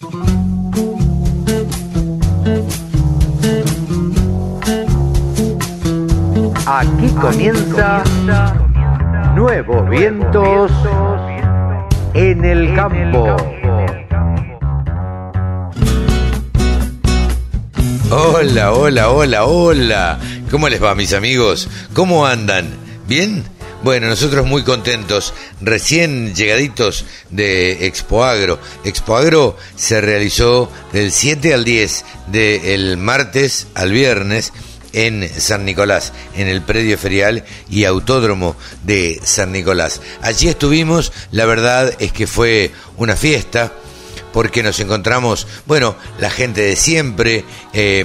Aquí comienza Nuevos Vientos en el Campo. Hola, hola, hola, hola. ¿Cómo les va, mis amigos? ¿Cómo andan? ¿Bien? Bueno, nosotros muy contentos, recién llegaditos de Expoagro. Expoagro se realizó del 7 al 10, del martes al viernes, en San Nicolás, en el predio ferial y autódromo de San Nicolás. Allí estuvimos, la verdad es que fue una fiesta, porque nos encontramos, bueno, la gente de siempre, eh,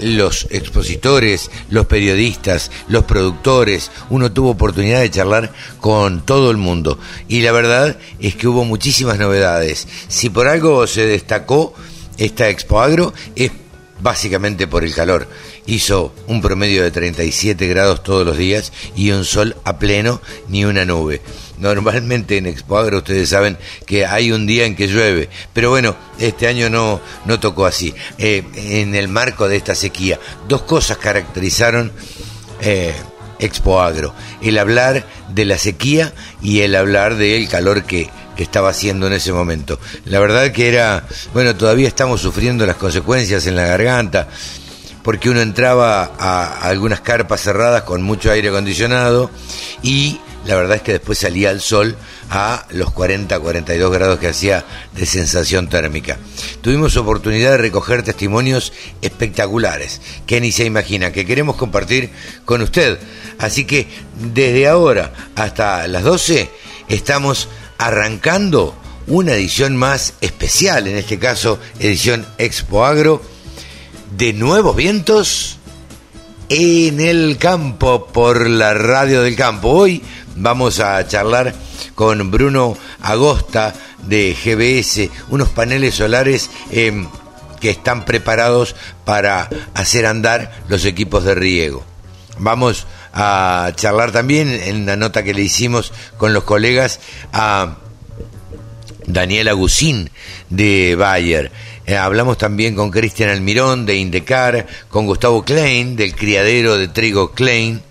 los expositores, los periodistas, los productores, uno tuvo oportunidad de charlar con todo el mundo. Y la verdad es que hubo muchísimas novedades. Si por algo se destacó esta Expo Agro, es básicamente por el calor. Hizo un promedio de 37 grados todos los días y un sol a pleno, ni una nube. Normalmente en Expo Agro ustedes saben que hay un día en que llueve, pero bueno, este año no, no tocó así. Eh, en el marco de esta sequía, dos cosas caracterizaron eh, Expo Agro, el hablar de la sequía y el hablar del calor que, que estaba haciendo en ese momento. La verdad que era, bueno, todavía estamos sufriendo las consecuencias en la garganta, porque uno entraba a algunas carpas cerradas con mucho aire acondicionado y la verdad es que después salía el sol a los 40, 42 grados que hacía de sensación térmica. Tuvimos oportunidad de recoger testimonios espectaculares, que ni se imagina, que queremos compartir con usted. Así que desde ahora hasta las 12 estamos arrancando una edición más especial, en este caso edición Expo Agro, de Nuevos Vientos en el campo por la radio del campo. Hoy vamos a charlar con Bruno Agosta de GBS, unos paneles solares eh, que están preparados para hacer andar los equipos de riego. Vamos a charlar también en la nota que le hicimos con los colegas a Daniel Agusín de Bayer. Eh, hablamos también con Cristian Almirón de Indecar, con Gustavo Klein del criadero de trigo Klein.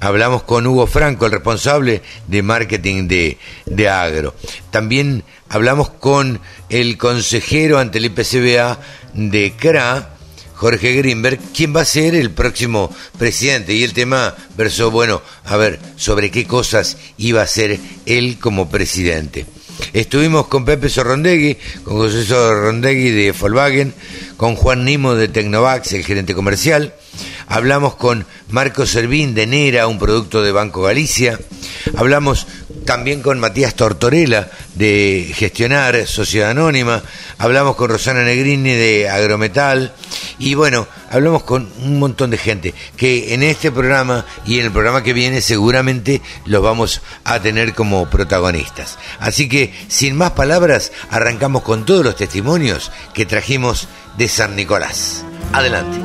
Hablamos con Hugo Franco, el responsable de marketing de, de Agro. También hablamos con el consejero ante el IPCBA de CRA, Jorge Greenberg, quien va a ser el próximo presidente. Y el tema versó, bueno, a ver, sobre qué cosas iba a ser él como presidente. Estuvimos con Pepe Sorrondegui, con José Sorrondegui de Volkswagen, con Juan Nimo de Tecnovax, el gerente comercial. Hablamos con Marco Servín de Nera, un producto de Banco Galicia. Hablamos también con Matías Tortorella de Gestionar, Sociedad Anónima. Hablamos con Rosana Negrini de Agrometal. Y bueno, hablamos con un montón de gente que en este programa y en el programa que viene seguramente los vamos a tener como protagonistas. Así que, sin más palabras, arrancamos con todos los testimonios que trajimos de San Nicolás. Adelante.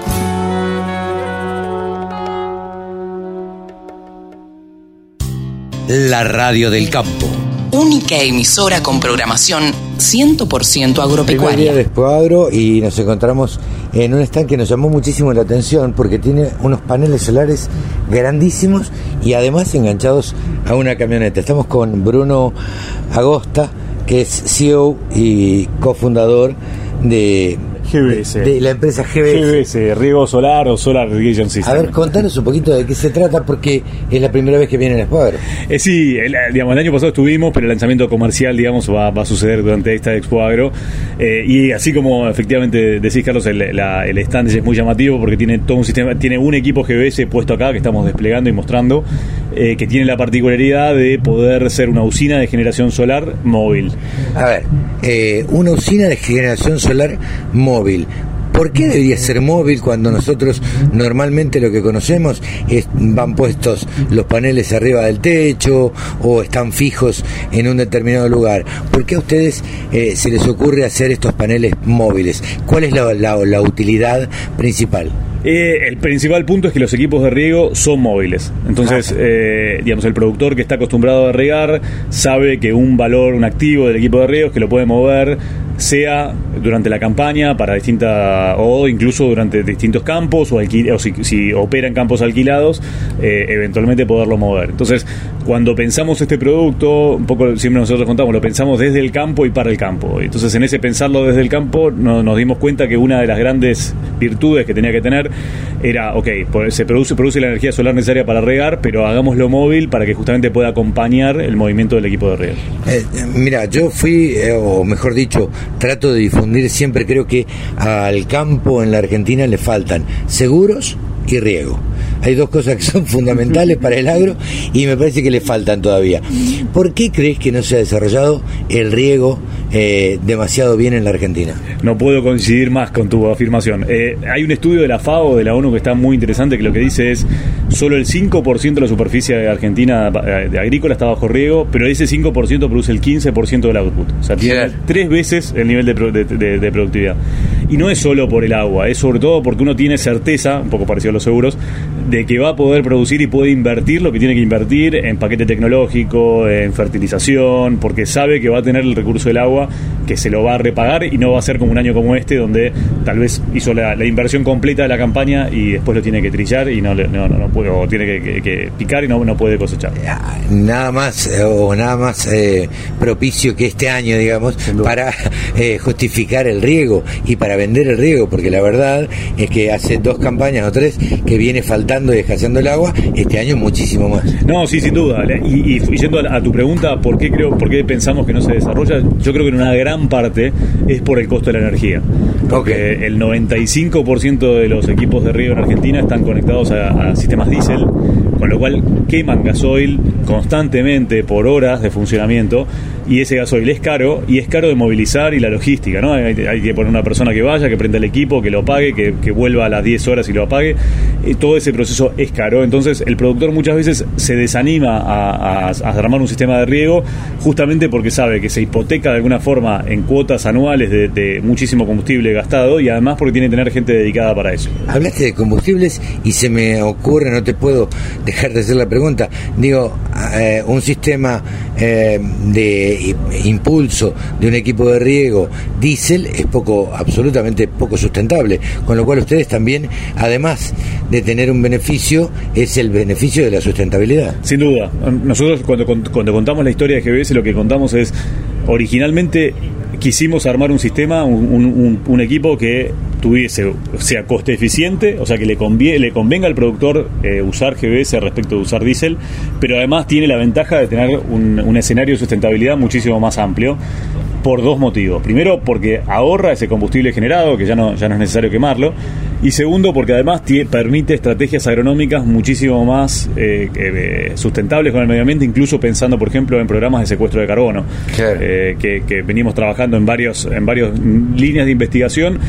La radio del campo. Única emisora con programación 100% Primer día agropecuaria. de y nos encontramos en un stand que nos llamó muchísimo la atención porque tiene unos paneles solares grandísimos y además enganchados a una camioneta. Estamos con Bruno Agosta, que es CEO y cofundador de, GBS. de la empresa GBS. GBS, riego solar o Solar Irrigation A System. ver, contanos un poquito de qué se trata porque es la primera vez que viene el Expoagro. Eh, sí, el, digamos, el año pasado estuvimos, pero el lanzamiento comercial, digamos, va, va a suceder durante esta Expo Agro. Eh, y así como efectivamente decís, Carlos, el, la- el stand es muy llamativo porque tiene todo un sistema, tiene un equipo GBS puesto acá que estamos desplegando y mostrando, eh, que tiene la particularidad de poder ser una usina de generación solar móvil. A ver, eh, una usina de generación solar móvil. ¿Por qué debería ser móvil cuando nosotros normalmente lo que conocemos es van puestos los paneles arriba del techo o están fijos en un determinado lugar? ¿Por qué a ustedes eh, se les ocurre hacer estos paneles móviles? ¿Cuál es la, la- la utilidad principal? Eh, el principal punto es que los equipos de riego son móviles. Entonces, eh, digamos, el productor que está acostumbrado a regar sabe que un valor, un activo del equipo de riego es que lo puede mover sea durante la campaña para distintas o incluso durante distintos campos o, o si, si, opera en campos alquilados eh, eventualmente poderlo mover. Entonces cuando pensamos este producto un poco siempre nosotros contamos lo pensamos desde el campo y para el campo. Entonces en ese pensarlo desde el campo no, nos dimos cuenta que una de las grandes virtudes que tenía que tener era ok pues, se produce produce la energía solar necesaria para regar pero hagámoslo móvil para que justamente pueda acompañar el movimiento del equipo de riego. Eh, mira yo fui eh, o mejor dicho trato de difundir siempre, creo que al campo en la Argentina le faltan seguros y riego. Hay dos cosas que son fundamentales para el agro y me parece que le faltan todavía. ¿Por qué crees que no se ha desarrollado el riego eh, demasiado bien en la Argentina? No puedo coincidir más con tu afirmación. Eh, hay un estudio de la FAO, de la ONU, que está muy interesante, que lo que dice es solo el 5% de la superficie de Argentina eh, de agrícola está bajo riego, pero ese 5% produce el 15% del output. O sea, tiene tres veces el nivel de, productividad. Y no es solo por el agua, es sobre todo porque uno tiene certeza, un poco parecido a los seguros, de que va a poder producir y puede invertir lo que tiene que invertir en paquete tecnológico, en fertilización, porque sabe que va a tener el recurso del agua que se lo va a repagar y no va a ser como un año como este donde tal vez hizo la, inversión completa de la campaña y después lo tiene que trillar y no, no, no, puede, o tiene que, picar y no, no puede cosechar. Nada más eh, o nada más eh, propicio que este año, digamos, para eh, justificar el riego y para vender el riego, porque la verdad es que hace dos campañas o tres que viene faltando y escaseando el agua, este año muchísimo más. No, sí, sin duda. Y, yendo a, tu pregunta, ¿por qué creo, por qué pensamos que no se desarrolla? Yo creo que en una gran parte es por el costo de la energía. Porque el 95% de los equipos de río en Argentina están conectados a, sistemas diésel, con lo cual queman gasoil constantemente por horas de funcionamiento y ese gasoil es caro y es caro de movilizar y la logística, ¿no? Hay, que poner una persona que vaya, que prenda el equipo, que lo pague, que, vuelva a las 10 horas y lo apague. Y todo ese proceso es caro. Entonces el productor muchas veces se desanima a, armar un sistema de riego justamente porque sabe que se hipoteca de alguna forma en cuotas anuales de, muchísimo combustible gastado y además porque tiene que tener gente dedicada para eso. Hablaste de combustibles y se me ocurre, no te puedo dejar de hacer la pregunta, digo, eh, un sistema eh, de impulso de un equipo de riego diésel es poco, absolutamente poco sustentable. Con lo cual ustedes también, además de tener un beneficio, es el beneficio de la sustentabilidad. Sin duda. Nosotros cuando, cuando contamos la historia de GBS lo que contamos es originalmente quisimos armar un sistema, un, equipo que tuviese, sea coste eficiente, o sea que le, conviene, le convenga al productor eh, usar GBS respecto de usar diésel, pero además tiene la ventaja de tener un, escenario de sustentabilidad muchísimo más amplio por dos motivos. Primero, porque ahorra ese combustible generado, que ya no, ya no es necesario quemarlo. Y segundo, porque además permite estrategias agronómicas muchísimo más eh, eh, sustentables con el medio ambiente, incluso pensando, por ejemplo, en programas de secuestro de carbono, eh, que, venimos trabajando en varios en varias líneas de investigación,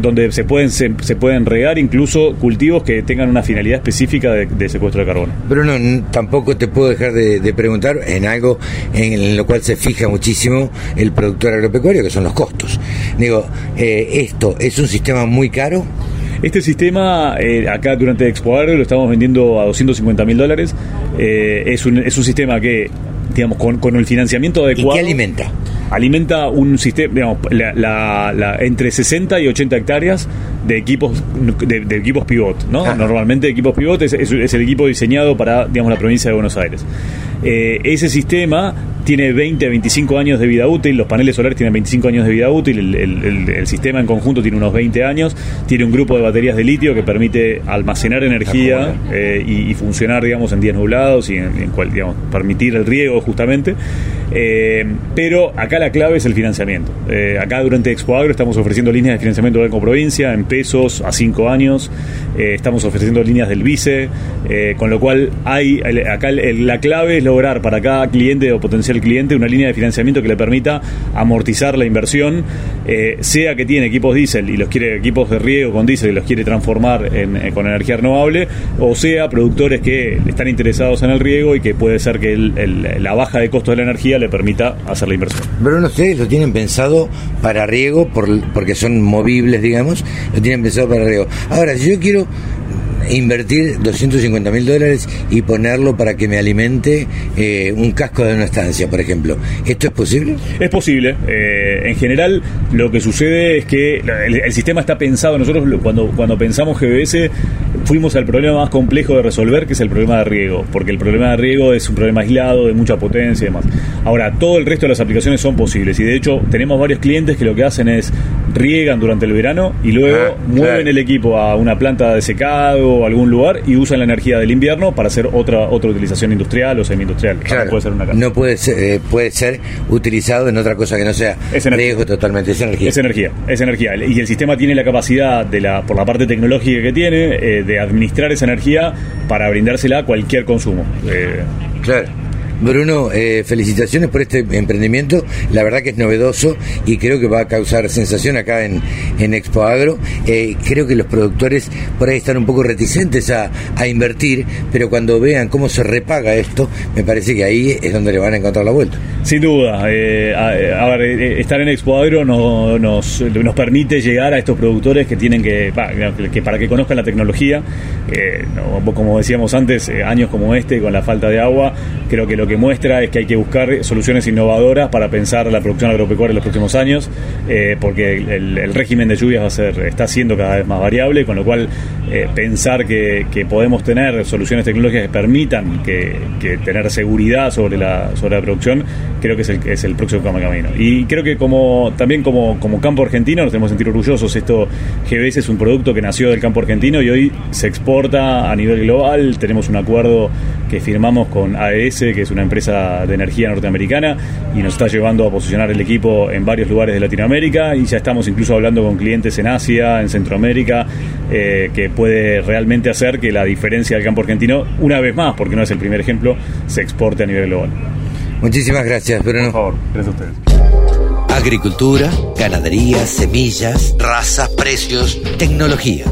donde se pueden se, pueden regar incluso cultivos que tengan una finalidad específica de, secuestro de carbono. Bruno, tampoco te puedo dejar de, de preguntar en algo en lo cual se fija muchísimo el productor agropecuario, que son los costos. Digo, eh, ¿esto es un sistema muy caro? Este sistema, eh, acá durante Expo Agro lo estamos vendiendo a 250 mil dólares. Eh, es, un, es un sistema que, digamos, con, con el financiamiento adecuado. ¿Y qué alimenta? Alimenta un sistema, digamos, la, entre 60 y 80 hectáreas de equipos de, equipos pivot, ¿no? Normalmente equipos pivot es, es, el equipo diseñado para, digamos, la provincia de Buenos Aires. ese sistema tiene 20 a 25 años de vida útil, los paneles solares tienen 25 años de vida útil, el, sistema en conjunto tiene unos 20 años, tiene un grupo de baterías de litio que permite almacenar energía eh, y, funcionar, digamos, en días nublados y en, cual, digamos, permitir el riego justamente. Eh, pero acá la clave es el financiamiento. Eh, acá durante Expo Agro estamos ofreciendo líneas de financiamiento de Banco Provincia en pesos a 5 años, estamos ofreciendo líneas del vice, con lo cual hay acá la clave es lograr para cada cliente o potencial cliente una línea de financiamiento que le permita amortizar la inversión, eh, sea que tiene equipos diésel y los quiere equipos de riego con diésel y los quiere transformar en, eh, con energía renovable, o sea productores que están interesados en el riego y que puede ser que la baja de costo de la energía le permita hacer la inversión. Pero no ustedes lo tienen pensado para riego por, porque son movibles, digamos, lo tienen pensado para riego. Ahora, si yo quiero invertir 250 mil dólares y ponerlo para que me alimente eh, un casco de una estancia, por ejemplo. ¿Esto es posible? Es posible. Eh, en general, lo que sucede es que el, sistema está pensado. Nosotros, cuando, cuando pensamos GBS, fuimos al problema más complejo de resolver, que es el problema de riego, porque el problema de riego es un problema aislado, de mucha potencia y demás. Ahora, todo el resto de las aplicaciones son posibles y de hecho tenemos varios clientes que lo que hacen es riegan durante el verano y luego ah, mueven el equipo a una planta de secado o algún lugar y usan la energía del invierno para hacer otra otra utilización industrial o semi-industrial. puede ser una No puede ser, eh, puede ser utilizado en otra cosa que no sea es riesgo totalmente, es energía. Es energía, es energía. Y el sistema tiene la capacidad, de la por la parte tecnológica que tiene, eh, de administrar esa energía para brindársela a cualquier consumo. Eh, claro. Bruno, eh, felicitaciones por este emprendimiento. La verdad que es novedoso y creo que va a causar sensación acá en, en Expo Agro. Eh, creo que los productores por ahí están un poco reticentes a, invertir, pero cuando vean cómo se repaga esto, me parece que ahí es donde le van a encontrar la vuelta. Sin duda. Eh, a, ver, estar en Expo Agro nos, nos permite llegar a estos productores que tienen que, que para que conozcan la tecnología, como decíamos antes, años como este, con la falta de agua, creo que lo que muestra es que hay que buscar soluciones innovadoras para pensar la producción agropecuaria en los próximos años, eh, porque el, régimen de lluvias va a ser, está siendo cada vez más variable, con lo cual eh, pensar que, podemos tener soluciones tecnológicas que permitan que, tener seguridad sobre la, sobre la producción, creo que es el, es el próximo camino. Y creo que como también como, como campo argentino nos tenemos que sentir orgullosos. Esto GBS es un producto que nació del campo argentino y hoy se exporta a nivel global. Tenemos un acuerdo que firmamos con AES, que es una empresa de energía norteamericana, y nos está llevando a posicionar el equipo en varios lugares de Latinoamérica y ya estamos incluso hablando con clientes en Asia, en Centroamérica, eh, que puede realmente hacer que la diferencia del campo argentino, una vez más, porque no es el primer ejemplo, se exporte a nivel global. Muchísimas gracias, Bruno. Por favor, gracias a ustedes. Agricultura, ganadería, semillas, razas, precios, tecnología.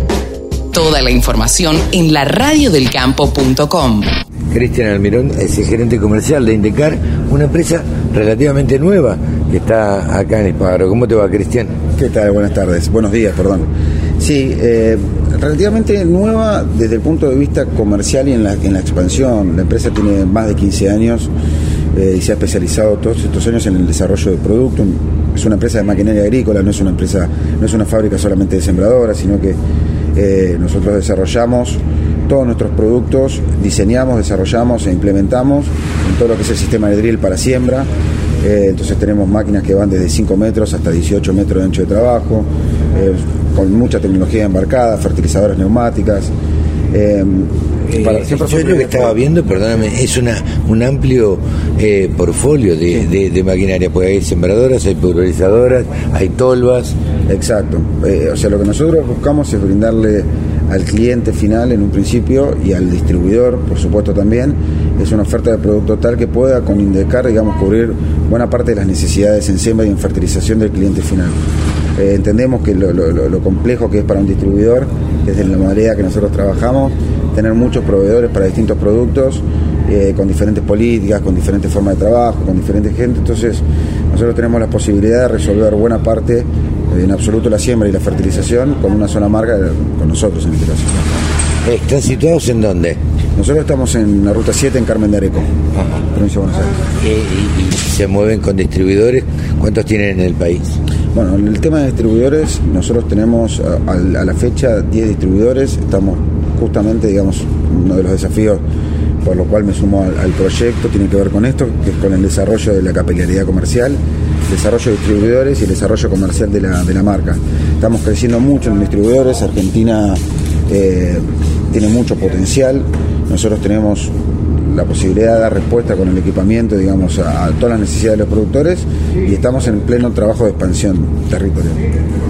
Toda la información en la radiodelcampo.com. Cristian Almirón es el gerente comercial de Indecar, una empresa relativamente nueva que está acá en Hispagro. ¿Cómo te va, Cristian? ¿Qué tal? Buenas tardes. Buenos días, perdón. Sí, eh, relativamente nueva desde el punto de vista comercial y en la, en la expansión. La empresa tiene más de 15 años eh, y se ha especializado todos estos años en el desarrollo de productos. Es una empresa de maquinaria agrícola, no es una empresa, no es una fábrica solamente de sembradoras, sino que eh, nosotros desarrollamos todos nuestros productos, diseñamos, desarrollamos e implementamos en todo lo que es el sistema de drill para siembra. Eh, entonces tenemos máquinas que van desde 5 metros hasta 18 metros de ancho de trabajo, eh, con mucha tecnología embarcada, fertilizadoras neumáticas. Eh, yo lo que estaba viendo, perdóname, es una un amplio portfolio de, de, maquinaria, porque hay sembradoras, hay pulverizadoras, hay tolvas. Exacto. o sea, lo que nosotros buscamos es brindarle al cliente final en un principio y al distribuidor, por supuesto también, es una oferta de producto tal que pueda con Indecar, digamos, cubrir buena parte de las necesidades en siembra y en fertilización del cliente final. Eh, entendemos que lo, complejo que es para un distribuidor, desde la modalidad que nosotros trabajamos, tener muchos proveedores para distintos productos, eh, con diferentes políticas, con diferentes formas de trabajo, con diferentes gente. Entonces, nosotros tenemos la posibilidad de resolver buena parte en absoluto la siembra y la fertilización con una sola marca, con nosotros en este caso. ¿Están situados en dónde? Nosotros estamos en la ruta 7 en Carmen de Areco, provincia de Buenos Aires. ¿Y, se mueven con distribuidores? ¿Cuántos tienen en el país? Bueno, en el tema de distribuidores, nosotros tenemos a, la fecha 10 distribuidores. Estamos justamente, digamos, uno de los desafíos por lo cual me sumo al, proyecto tiene que ver con esto, que es con el desarrollo de la capilaridad comercial desarrollo de distribuidores y el desarrollo comercial de la, de la marca. Estamos creciendo mucho en distribuidores, Argentina eh, tiene mucho potencial, nosotros tenemos la posibilidad de dar respuesta con el equipamiento, digamos, a, todas las necesidades de los productores y estamos en pleno trabajo de expansión territorial.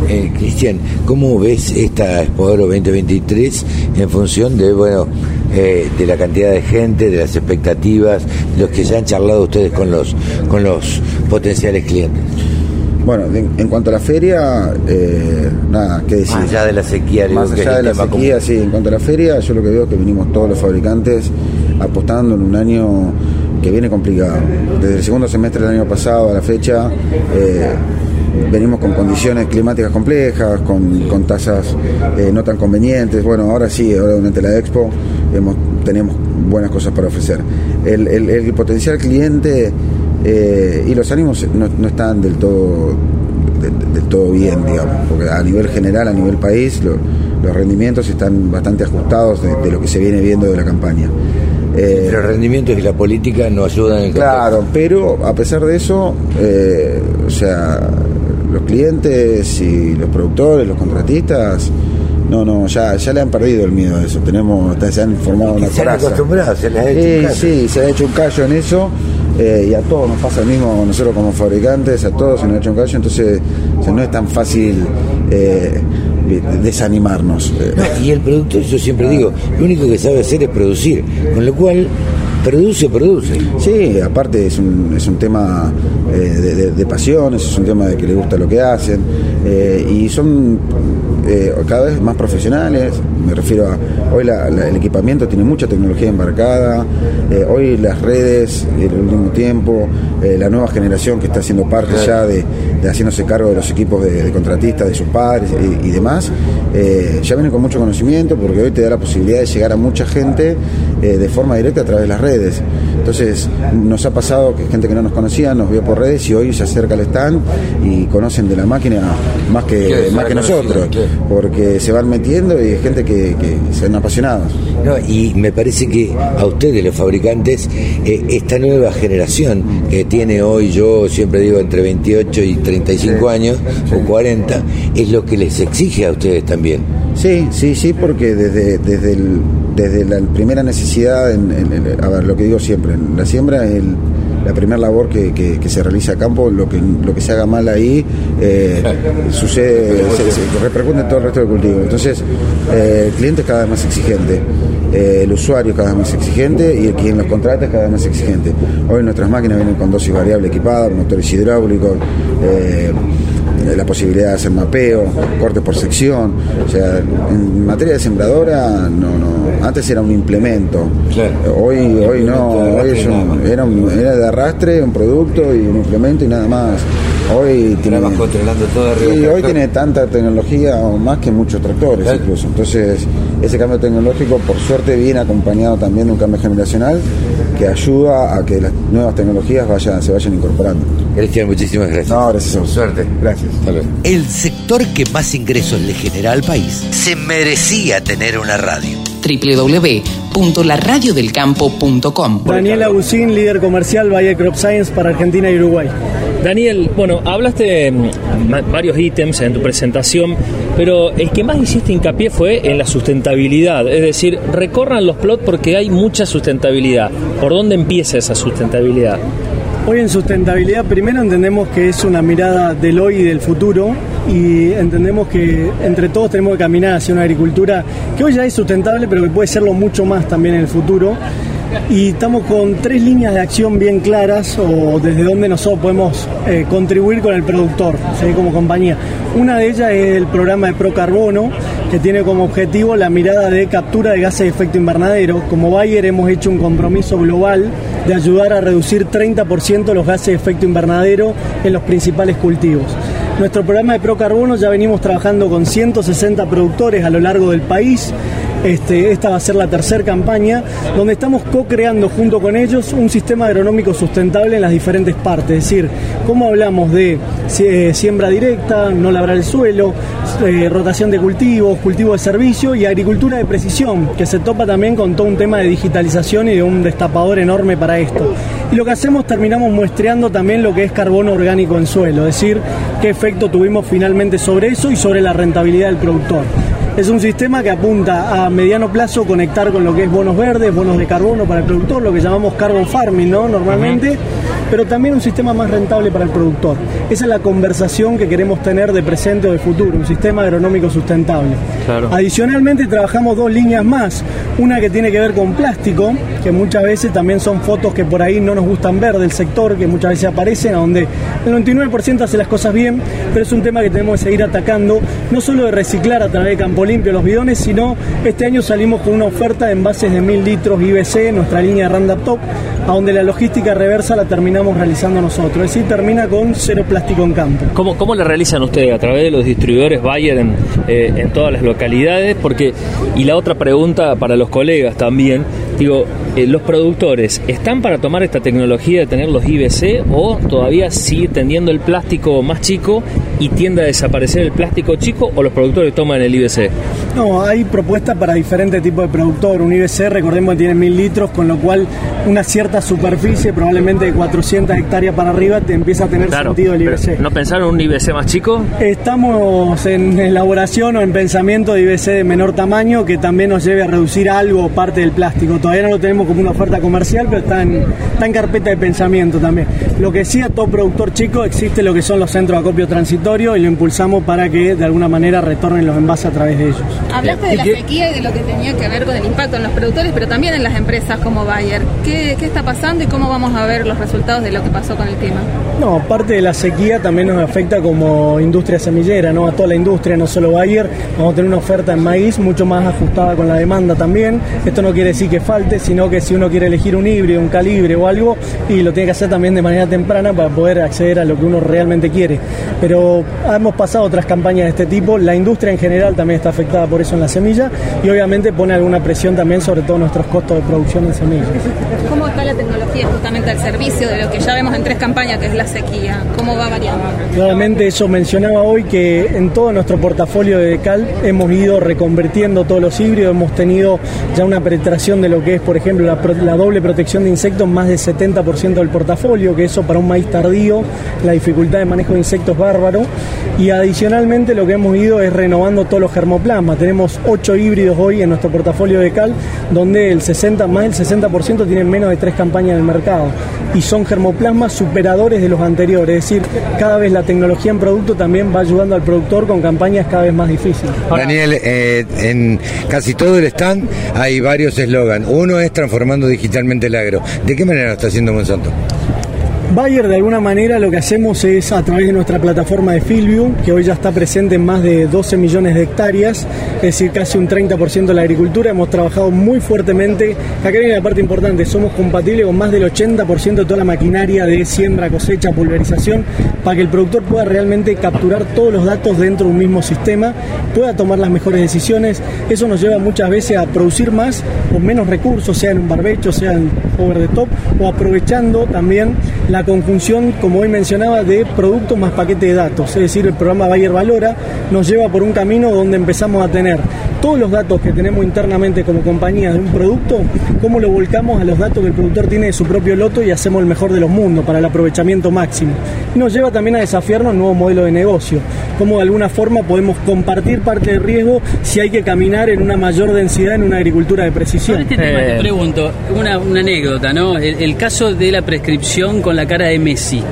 Eh, Cristian, ¿cómo ves esta Expo 2023 en función de, bueno, eh, de la cantidad de gente, de las expectativas, los que ya han charlado ustedes con los, con los potenciales clientes? Bueno, en, cuanto a la feria, eh, nada, ¿qué decir? Más allá de la sequía, más allá de la sequía, sí. En cuanto a la feria, yo lo que veo es que vinimos todos los fabricantes apostando en un año que viene complicado. Desde el segundo semestre del año pasado a la fecha eh, venimos con condiciones climáticas complejas, con, tasas eh, no tan convenientes. Bueno, ahora sí, ahora durante la expo tenemos buenas cosas para ofrecer. El, potencial cliente eh, y los ánimos no, están del todo, del, todo bien, digamos, porque a nivel general, a nivel país, los rendimientos están bastante ajustados de, lo que se viene viendo de la campaña. Eh, los rendimientos y la política no ayudan en Claro, pero a pesar de eso, eh, o sea, los clientes y los productores, los contratistas, no, no, ya, ya le han perdido el miedo a eso. Tenemos, se han formado una se han acostumbrado, se les ha hecho un Sí, se ha hecho un callo en eso. Eh, y a todos nos pasa el mismo, nosotros como fabricantes, a todos se nos ha hecho un callo, entonces no es tan fácil eh, desanimarnos. y el productor, yo siempre digo, lo único que sabe hacer es producir, con lo cual produce, produce. Sí, aparte es un, es un tema eh, de, de, pasiones, es un tema de que le gusta lo que hacen, eh, y son eh, cada vez más profesionales, me refiero a, hoy el equipamiento tiene mucha tecnología embarcada, hoy las redes, el último tiempo, la nueva generación que está haciendo parte ya de, haciéndose cargo de los equipos de, contratistas, de sus padres y, y demás, ya vienen con mucho conocimiento porque hoy te da la posibilidad de llegar a mucha gente de forma directa a través de las redes. Entonces nos ha pasado que gente que no nos conocía nos vio por redes y hoy se acerca al stand y conocen de la máquina más que, más que nosotros, porque se van metiendo y hay gente que, que son apasionados. No, y me parece que a ustedes, los fabricantes, eh, esta nueva generación que tiene hoy, yo siempre digo entre 28 y 35 años o 40, es lo que les exige a ustedes también. Sí, sí, sí, porque desde, desde, el, desde la primera necesidad, en, a ver, lo que digo siempre, la siembra es la primera labor que, que, se realiza a campo, lo que, lo que se haga mal ahí eh, sucede, se, repercute en todo el resto del cultivo. Entonces, eh, el cliente es cada vez más exigente, eh, el usuario es cada vez más exigente y el quien los contrata es cada vez más exigente. Hoy nuestras máquinas vienen con dosis variable equipadas, motores hidráulicos la posibilidad de hacer mapeo, corte por sección. O sea, en materia de sembradora, no, no, antes era un implemento. Hoy, hoy no, hoy era, era de arrastre, un producto y un implemento y nada más. Hoy tiene, controlando todo y hoy tiene tanta tecnología o más que muchos tractores incluso. Entonces, ese cambio tecnológico, por suerte, viene acompañado también de un cambio generacional que ayuda a que las nuevas tecnologías vayan, se vayan incorporando. Cristian, muchísimas gracias. No, gracias Suerte. Gracias. El sector que más ingresos le genera al país se merecía tener una radio www.laradiodelcampo.com Daniel Agustín, líder comercial Valle Crop Science para Argentina y Uruguay. Daniel, bueno, hablaste mm, varios ítems en tu presentación, pero el que más hiciste hincapié fue en la sustentabilidad, es decir, recorran los plots porque hay mucha sustentabilidad. ¿Por dónde empieza esa sustentabilidad? Hoy en sustentabilidad primero entendemos que es una mirada del hoy y del futuro y entendemos que entre todos tenemos que caminar hacia una agricultura que hoy ya es sustentable pero que puede serlo mucho más también en el futuro y estamos con tres líneas de acción bien claras o desde donde nosotros podemos eh, contribuir con el productor como compañía. Una de ellas es el programa de Procarbono, que tiene como objetivo la mirada de captura de gases de efecto invernadero. Como Bayer hemos hecho un compromiso global de ayudar a reducir 30% los gases de efecto invernadero en los principales cultivos. Nuestro programa de Procarbono ya venimos trabajando con 160 productores a lo largo del país este, esta va a ser la tercera campaña, donde estamos co-creando junto con ellos un sistema agronómico sustentable en las diferentes partes. Es decir, cómo hablamos de eh, siembra directa, no labrar el suelo, eh, rotación de cultivos, cultivo de servicio y agricultura de precisión, que se topa también con todo un tema de digitalización y de un destapador enorme para esto. Y lo que hacemos, terminamos muestreando también lo que es carbono orgánico en suelo, es decir, qué efecto tuvimos finalmente sobre eso y sobre la rentabilidad del productor. Es un sistema que apunta a mediano plazo conectar con lo que es bonos verdes, bonos de carbono para el productor, lo que llamamos carbon farming, ¿no? Normalmente. Pero también un sistema más rentable para el productor. Esa es la conversación que queremos tener de presente o de futuro, un sistema agronómico sustentable. Adicionalmente trabajamos dos líneas más, una que tiene que ver con plástico, que muchas veces también son fotos que por ahí no nos gustan ver del sector, que muchas veces aparecen, a donde el 99% hace las cosas bien, pero es un tema que tenemos que seguir atacando, no solo de reciclar a través de Campo Limpio los bidones, sino este año salimos con una oferta de envases de 1000 litros IBC, nuestra línea Randa Top, a donde la logística reversa la terminamos realizando nosotros, es decir, termina con cero plástico en campo. ¿Cómo, cómo la realizan ustedes? ¿A través de los distribuidores Bayer en, eh, en todas las localidades? Porque, y la otra pregunta para los colegas también, digo, eh, ¿los productores están para tomar esta tecnología de tener los IBC o todavía sigue tendiendo el plástico más chico y tiende a desaparecer el plástico chico o los productores toman el IBC? No, hay propuestas para diferentes tipos de productor. Un IBC, recordemos que tiene mil litros, con lo cual una cierta superficie, probablemente de 400 hectáreas para arriba, te empieza a tener sentido el IBC. ¿No pensaron un IBC más chico? Estamos en elaboración o en pensamiento de IBC de menor tamaño que también nos lleve a reducir algo parte del plástico. Todavía no lo tenemos como una oferta comercial, pero está en, está en carpeta de pensamiento también. Lo que sí a todo productor chico existe lo que son los centros de acopio transitorio y lo impulsamos para que de alguna manera retornen los envases a través de ellos. Hablaste de la sequía y de lo que tenía que ver con el impacto en los productores, pero también en las empresas como Bayer. ¿Qué, qué está pasando y cómo vamos a ver los resultados de lo que pasó con el clima? No, parte de la sequía también nos afecta como industria semillera, ¿no? A toda la industria, no solo Bayer. Vamos a tener una oferta en maíz mucho más ajustada con la demanda también. Esto no quiere decir que falte, sino que si uno quiere elegir un híbrido, un calibre o algo, y lo tiene que hacer también de manera temprana para poder acceder a lo que uno realmente quiere. Pero hemos pasado otras campañas de este tipo. La industria en general también está afectada por eso en la semilla y obviamente pone alguna presión también sobre todo nuestros costos de producción en semillas. ¿Cómo está la tecnología justamente al servicio de lo que ya vemos en tres campañas, que es la sequía? ¿Cómo va variando? Claramente eso mencionaba hoy que en todo nuestro portafolio de Cal hemos ido reconvirtiendo todos los híbridos, hemos tenido ya una penetración de lo que es, por ejemplo, la, doble protección de insectos, más del 70% del portafolio, que eso para un maíz tardío, la dificultad de manejo de insectos bárbaro. Y adicionalmente lo que hemos ido es renovando todos los germoplasmas. Tenemos 8 híbridos hoy en nuestro portafolio de Cal, donde el 60, más del 60% tienen menos de tres campañas en el mercado. Y son germoplasmas superadores de los anteriores, es decir, cada vez la tecnología en producto también va ayudando al productor con campañas cada vez más difíciles. Daniel, eh, en casi todo el stand hay varios eslogan. Uno es transformando digitalmente el agro. ¿De qué manera lo está haciendo Monsanto? Bayer de alguna manera lo que hacemos es a través de nuestra plataforma de Fieldview, que hoy ya está presente en más de 12 millones de hectáreas, es decir, casi un 30% de la agricultura, hemos trabajado muy fuertemente, acá viene la parte importante, somos compatibles con más del 80% de toda la maquinaria de siembra, cosecha, pulverización, para que el productor pueda realmente capturar todos los datos dentro de un mismo sistema, pueda tomar las mejores decisiones, eso nos lleva muchas veces a producir más con menos recursos, sea en un barbecho, sea en over the top, o aprovechando también la conjunción, como hoy mencionaba, de productos más paquete de datos. Es decir, el programa Bayer Valora nos lleva por un camino donde empezamos a tener todos los datos que tenemos internamente como compañía de un producto, cómo lo volcamos a los datos que el productor tiene de su propio loto y hacemos el mejor de los mundos para el aprovechamiento máximo. Y nos lleva también a desafiarnos nuevo modelo de negocio, cómo de alguna forma podemos compartir parte del riesgo si hay que caminar en una mayor densidad en una agricultura de precisión. Este tema te pregunto, una, una anécdota, ¿no? El, el caso de la prescripción con la cara de Messi.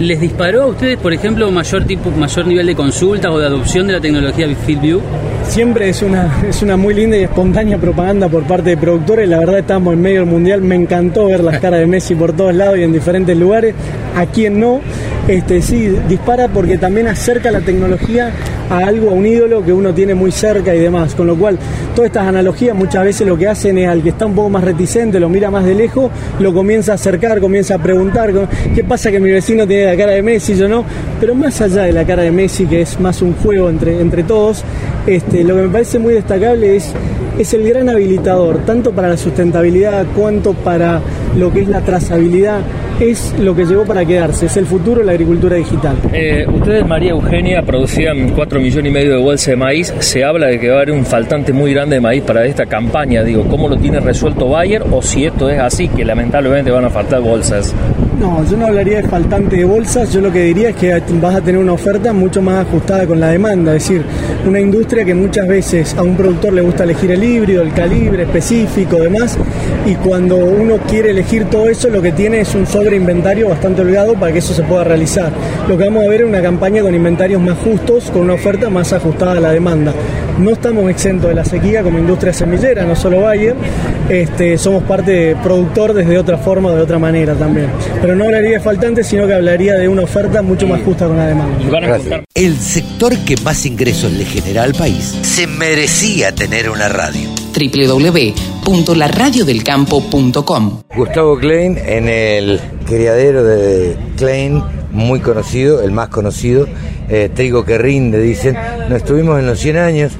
¿Les disparó a ustedes, por ejemplo, mayor tipo, mayor nivel de consultas o de adopción de la tecnología FieldView? Siempre es una, es una muy linda y espontánea propaganda por parte de productores. La verdad estamos en medio del mundial. Me encantó ver las caras de Messi por todos lados y en diferentes lugares. A quien no, este sí, dispara porque también acerca la tecnología a algo, a un ídolo que uno tiene muy cerca y demás. Con lo cual, todas estas analogías muchas veces lo que hacen es al que está un poco más reticente, lo mira más de lejos, lo comienza a acercar, comienza a preguntar, ¿qué pasa que mi vecino tiene la cara de Messi, yo no? Pero más allá de la cara de Messi, que es más un juego entre, entre todos, este, lo que me parece muy destacable es, es el gran habilitador, tanto para la sustentabilidad cuanto para lo que es la trazabilidad es lo que llegó para quedarse, es el futuro de la agricultura digital. Eh, ustedes, María Eugenia, producían 4 millones y medio de bolsas de maíz. Se habla de que va a haber un faltante muy grande de maíz para esta campaña. Digo, ¿cómo lo tiene resuelto Bayer o si esto es así, que lamentablemente van a faltar bolsas? No, yo no hablaría de faltante de bolsas, yo lo que diría es que vas a tener una oferta mucho más ajustada con la demanda, es decir, una industria que muchas veces a un productor le gusta elegir el híbrido, el calibre específico, demás, y cuando uno quiere elegir todo eso, lo que tiene es un sobreinventario bastante holgado para que eso se pueda realizar. Lo que vamos a ver es una campaña con inventarios más justos, con una oferta más ajustada a la demanda. No estamos exentos de la sequía como industria semillera, no solo Bayer, este, somos parte productor desde otra forma, de otra manera también. Pero no hablaría de faltantes, sino que hablaría de una oferta mucho más justa con la demanda. El sector que más ingresos le genera al país se merecía tener una radio. www.laradiodelcampo.com Gustavo Klein en el criadero de Klein, muy conocido, el más conocido, eh, trigo que rinde, dicen. Nos estuvimos en los 100 años,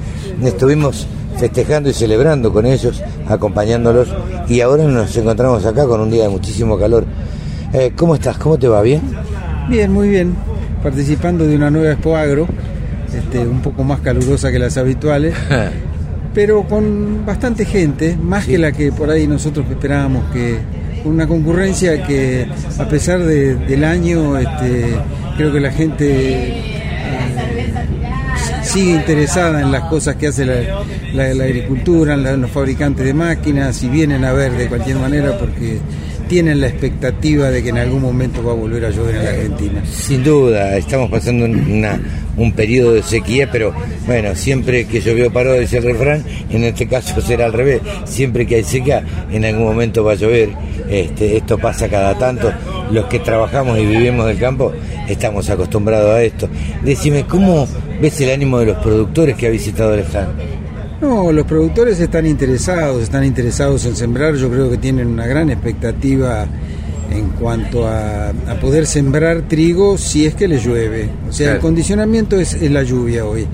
estuvimos festejando y celebrando con ellos, acompañándolos, y ahora nos encontramos acá con un día de muchísimo calor. Eh, ¿Cómo estás? ¿Cómo te va? ¿Bien? Bien, muy bien. Participando de una nueva Expo Agro, este, un poco más calurosa que las habituales, pero con bastante gente, más que la que por ahí nosotros esperábamos que una concurrencia que a pesar de- del año este, creo que la gente eh, sigue interesada en las cosas que hace la, la- la agricultura, la- los fabricantes de máquinas y vienen a ver de cualquier manera porque tienen la expectativa de que en algún momento va a volver a llover en la Argentina. Sin duda, estamos pasando un periodo de sequía, pero bueno, siempre que llovió paró, dice el refrán, en este caso será al revés. Siempre que hay seca, en algún momento va a llover. Este, esto pasa cada tanto. Los que trabajamos y vivimos del campo estamos acostumbrados a esto. Decime, ¿cómo ves el ánimo de los productores que ha visitado el stand? No, los productores están interesados, están interesados en sembrar, yo creo que tienen una gran expectativa en cuanto a, a poder sembrar trigo si es que les llueve. O sea, el condicionamiento es, es la lluvia hoy.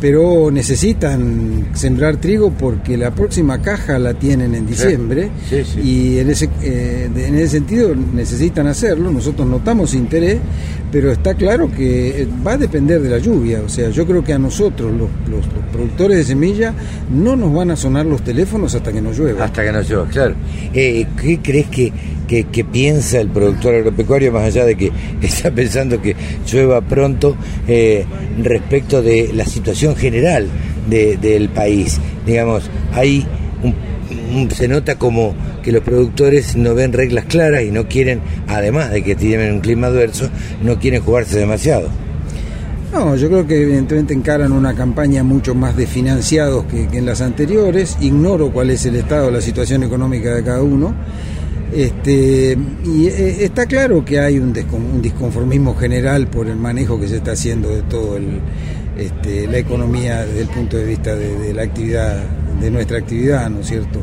Pero necesitan sembrar trigo porque la próxima caja la tienen en diciembre Sí, sí. y en ese, eh, en ese sentido necesitan hacerlo. Nosotros notamos interés, pero está claro que eh, va a depender de la lluvia. O sea, yo creo que a nosotros, los, los- los productores de semilla, no nos van a sonar los teléfonos hasta que no llueva. Hasta que no llueva, claro. Eh, ¿Qué crees que, que, piensa el productor agropecuario, más allá de que está pensando que llueva pronto, eh, respecto de la situación general de- del país? Digamos, hay un- se nota como que los productores no ven reglas claras y no quieren, además de que tienen un clima adverso, no quieren jugarse demasiado. No, yo creo que evidentemente encaran una campaña mucho más de financiados que en las anteriores. Ignoro cuál es el estado, la situación económica de cada uno. Este, y eh, está claro que hay un, disconformismo general por el manejo que se está haciendo de todo el, este, la economía desde el punto de vista de, de la actividad, de nuestra actividad, ¿no es cierto?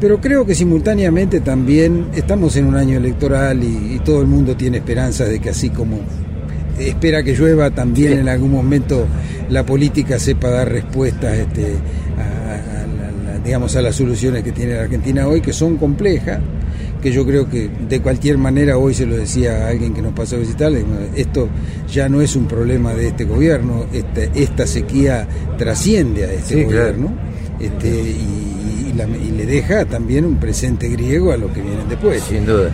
Pero creo que simultáneamente también estamos en un año electoral y, y todo el mundo tiene esperanzas de que así como espera que llueva también en algún momento la política sepa dar respuestas este, a, a- a la- la- digamos a las soluciones que tiene la Argentina hoy que son complejas que yo creo que de cualquier manera hoy se lo decía a alguien que nos pasó a visitar esto ya no es un problema de este gobierno este- esta sequía trasciende a este Sí, claro. gobierno este, y, y la- y le deja también un presente griego a lo que vienen después Sin duda.